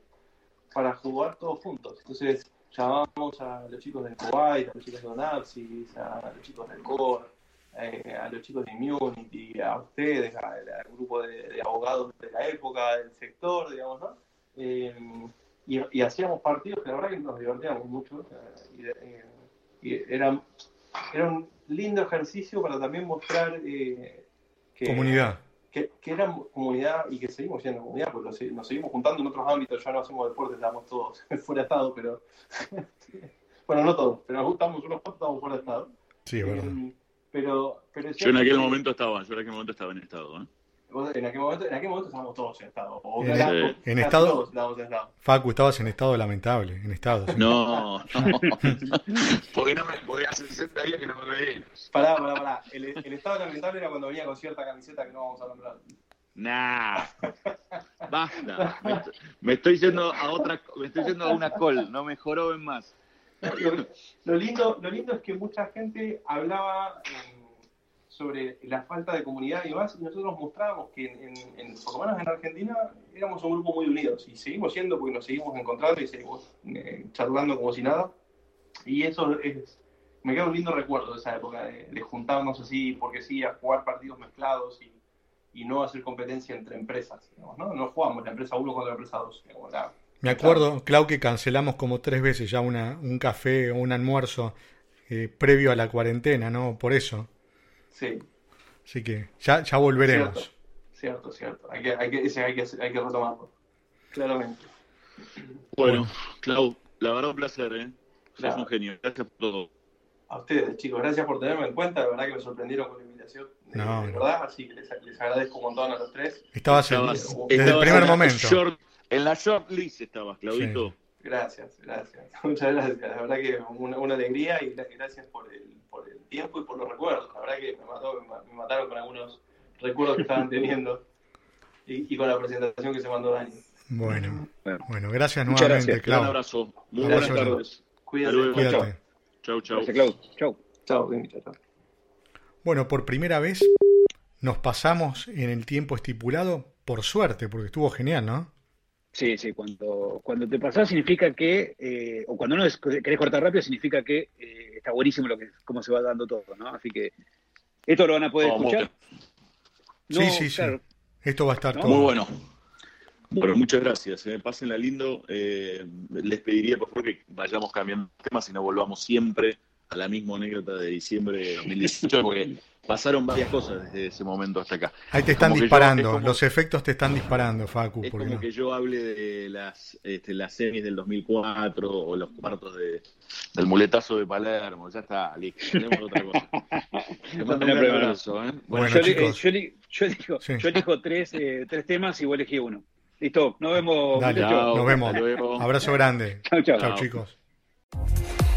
D: para jugar todos juntos. Entonces, llamábamos a los chicos del Kuwait, a los chicos de Onapsis, a los chicos del Core, eh, a los chicos de Immunity, a ustedes, al, grupo de, de, abogados de la época, del sector, digamos, ¿no? Eh, y, hacíamos partidos que la verdad que nos divertíamos mucho. Eh, y, era, era un lindo ejercicio para también mostrar eh, que,
A: comunidad.
D: Que, que, era comunidad y que seguimos siendo comunidad, porque nos seguimos juntando en otros ámbitos, ya no hacemos deporte, estamos todos fuera de estado, pero bueno, no todos, pero nos gustamos unos cuantos, estamos fuera de estado.
A: Sí, verdad.
D: Pero,
C: yo en aquel momento estaba, yo en aquel momento estaba en estado, ¿eh?
D: En aquel momento, en aquel momento estábamos todos en estado. O
A: En- en estado-
D: todos estábamos en estado.
A: Facu, estabas en estado lamentable, en estado. sí.
C: No, no. Porque no me porque hace 60 días que no me veía.
D: Pará, pará, pará. El, el estado lamentable era cuando venía con cierta camiseta que no vamos a nombrar.
C: Nah. Basta. Me estoy, me estoy yendo a otra, me estoy yendo a una call, no me joroben más.
D: Lo, lo lindo, lo lindo es que mucha gente hablaba eh, sobre la falta de comunidad y demás, y nosotros mostrábamos que en, en- por lo menos en Argentina éramos un grupo muy unidos, y seguimos siendo porque nos seguimos encontrando y seguimos eh, charlando como si nada. Y eso es, me queda un lindo recuerdo de esa época, de, de juntarnos así, porque sí, a jugar partidos mezclados y, y no hacer competencia entre empresas. digamos, ¿no? no jugamos la empresa 1 contra la empresa 2. digamos, la-
A: Me acuerdo, Clau, que cancelamos como tres veces ya una, un café o un almuerzo eh, previo a la cuarentena, ¿no? Por eso.
D: Sí,
A: Así que ya, ya volveremos.
D: Cierto, cierto, cierto. Hay que, hay que, ese hay que, hay que retomarlo. Claramente.
C: Bueno, Clau, la verdad un placer, ¿eh? Sos
D: Claro.
C: un genio. Gracias por todo.
D: A ustedes, chicos, gracias por tenerme en cuenta. La verdad que me sorprendieron con la invitación. De,
A: No,
D: de
A: no.
D: verdad, así que les, les agradezco un montón a los tres.
A: Estabas, en-
C: Estabas-
A: desde el primer
C: en la
A: momento.
C: short- en la short list estabas, Claudito.
D: Gracias, gracias. Muchas gracias. La verdad que una, una alegría y gra- gracias por el, por el tiempo y por los recuerdos. La verdad que me, mató, me ma- me mataron con algunos recuerdos que estaban teniendo y, y con la presentación que se mandó Dani.
A: Bueno, bueno, gracias
B: Muchas
A: nuevamente,
B: gracias.
A: Clau.
C: Un abrazo. Muy buenas tardes.
D: Cuídate.
C: Hasta luego.
A: Cuídate.
C: Chau, chau.
B: Gracias, Clau. Chau.
D: Bien, chao, chao.
A: Bueno, por primera vez nos pasamos en el tiempo estipulado, por suerte, porque estuvo genial, ¿no?
B: Sí, sí, cuando, cuando te pasás significa que, eh, o cuando no es- querés cortar rápido, significa que eh, está buenísimo lo que, cómo se va dando todo, ¿no? Así que esto lo van a poder
C: Vamos,
B: escuchar.
A: Sí,
B: No,
A: sí, sí.
B: claro,
A: Esto va a estar
B: ¿No?
A: todo.
C: Muy bueno. Bueno, muchas gracias. Eh. Pásenla lindo. Eh, les pediría por favor que vayamos cambiando temas y no volvamos siempre a la misma anécdota de diciembre de 2018, porque pasaron varias cosas desde ese momento hasta acá.
A: Ahí te están
C: Como que yo-
A: disparando,
C: es como-
A: los efectos te están disparando, Facu.
C: Es como
A: no-
C: que yo hable de las, este, las semis del 2004 o los cuartos de, del muletazo de Palermo. Ya está, listo. Tenemos otra cosa. Te mando un abrazo, ¿eh?
A: Bueno,
B: yo,
A: chicos.
B: yo, yo elijo,
A: Sí.
B: yo elijo tres, eh, tres temas y vos elegí uno. Listo, nos vemos.
A: Dale.
C: Chao,
A: nos vemos. Abrazo grande.
B: Chau, chau.
A: Chao,
C: Chao.
A: chicos.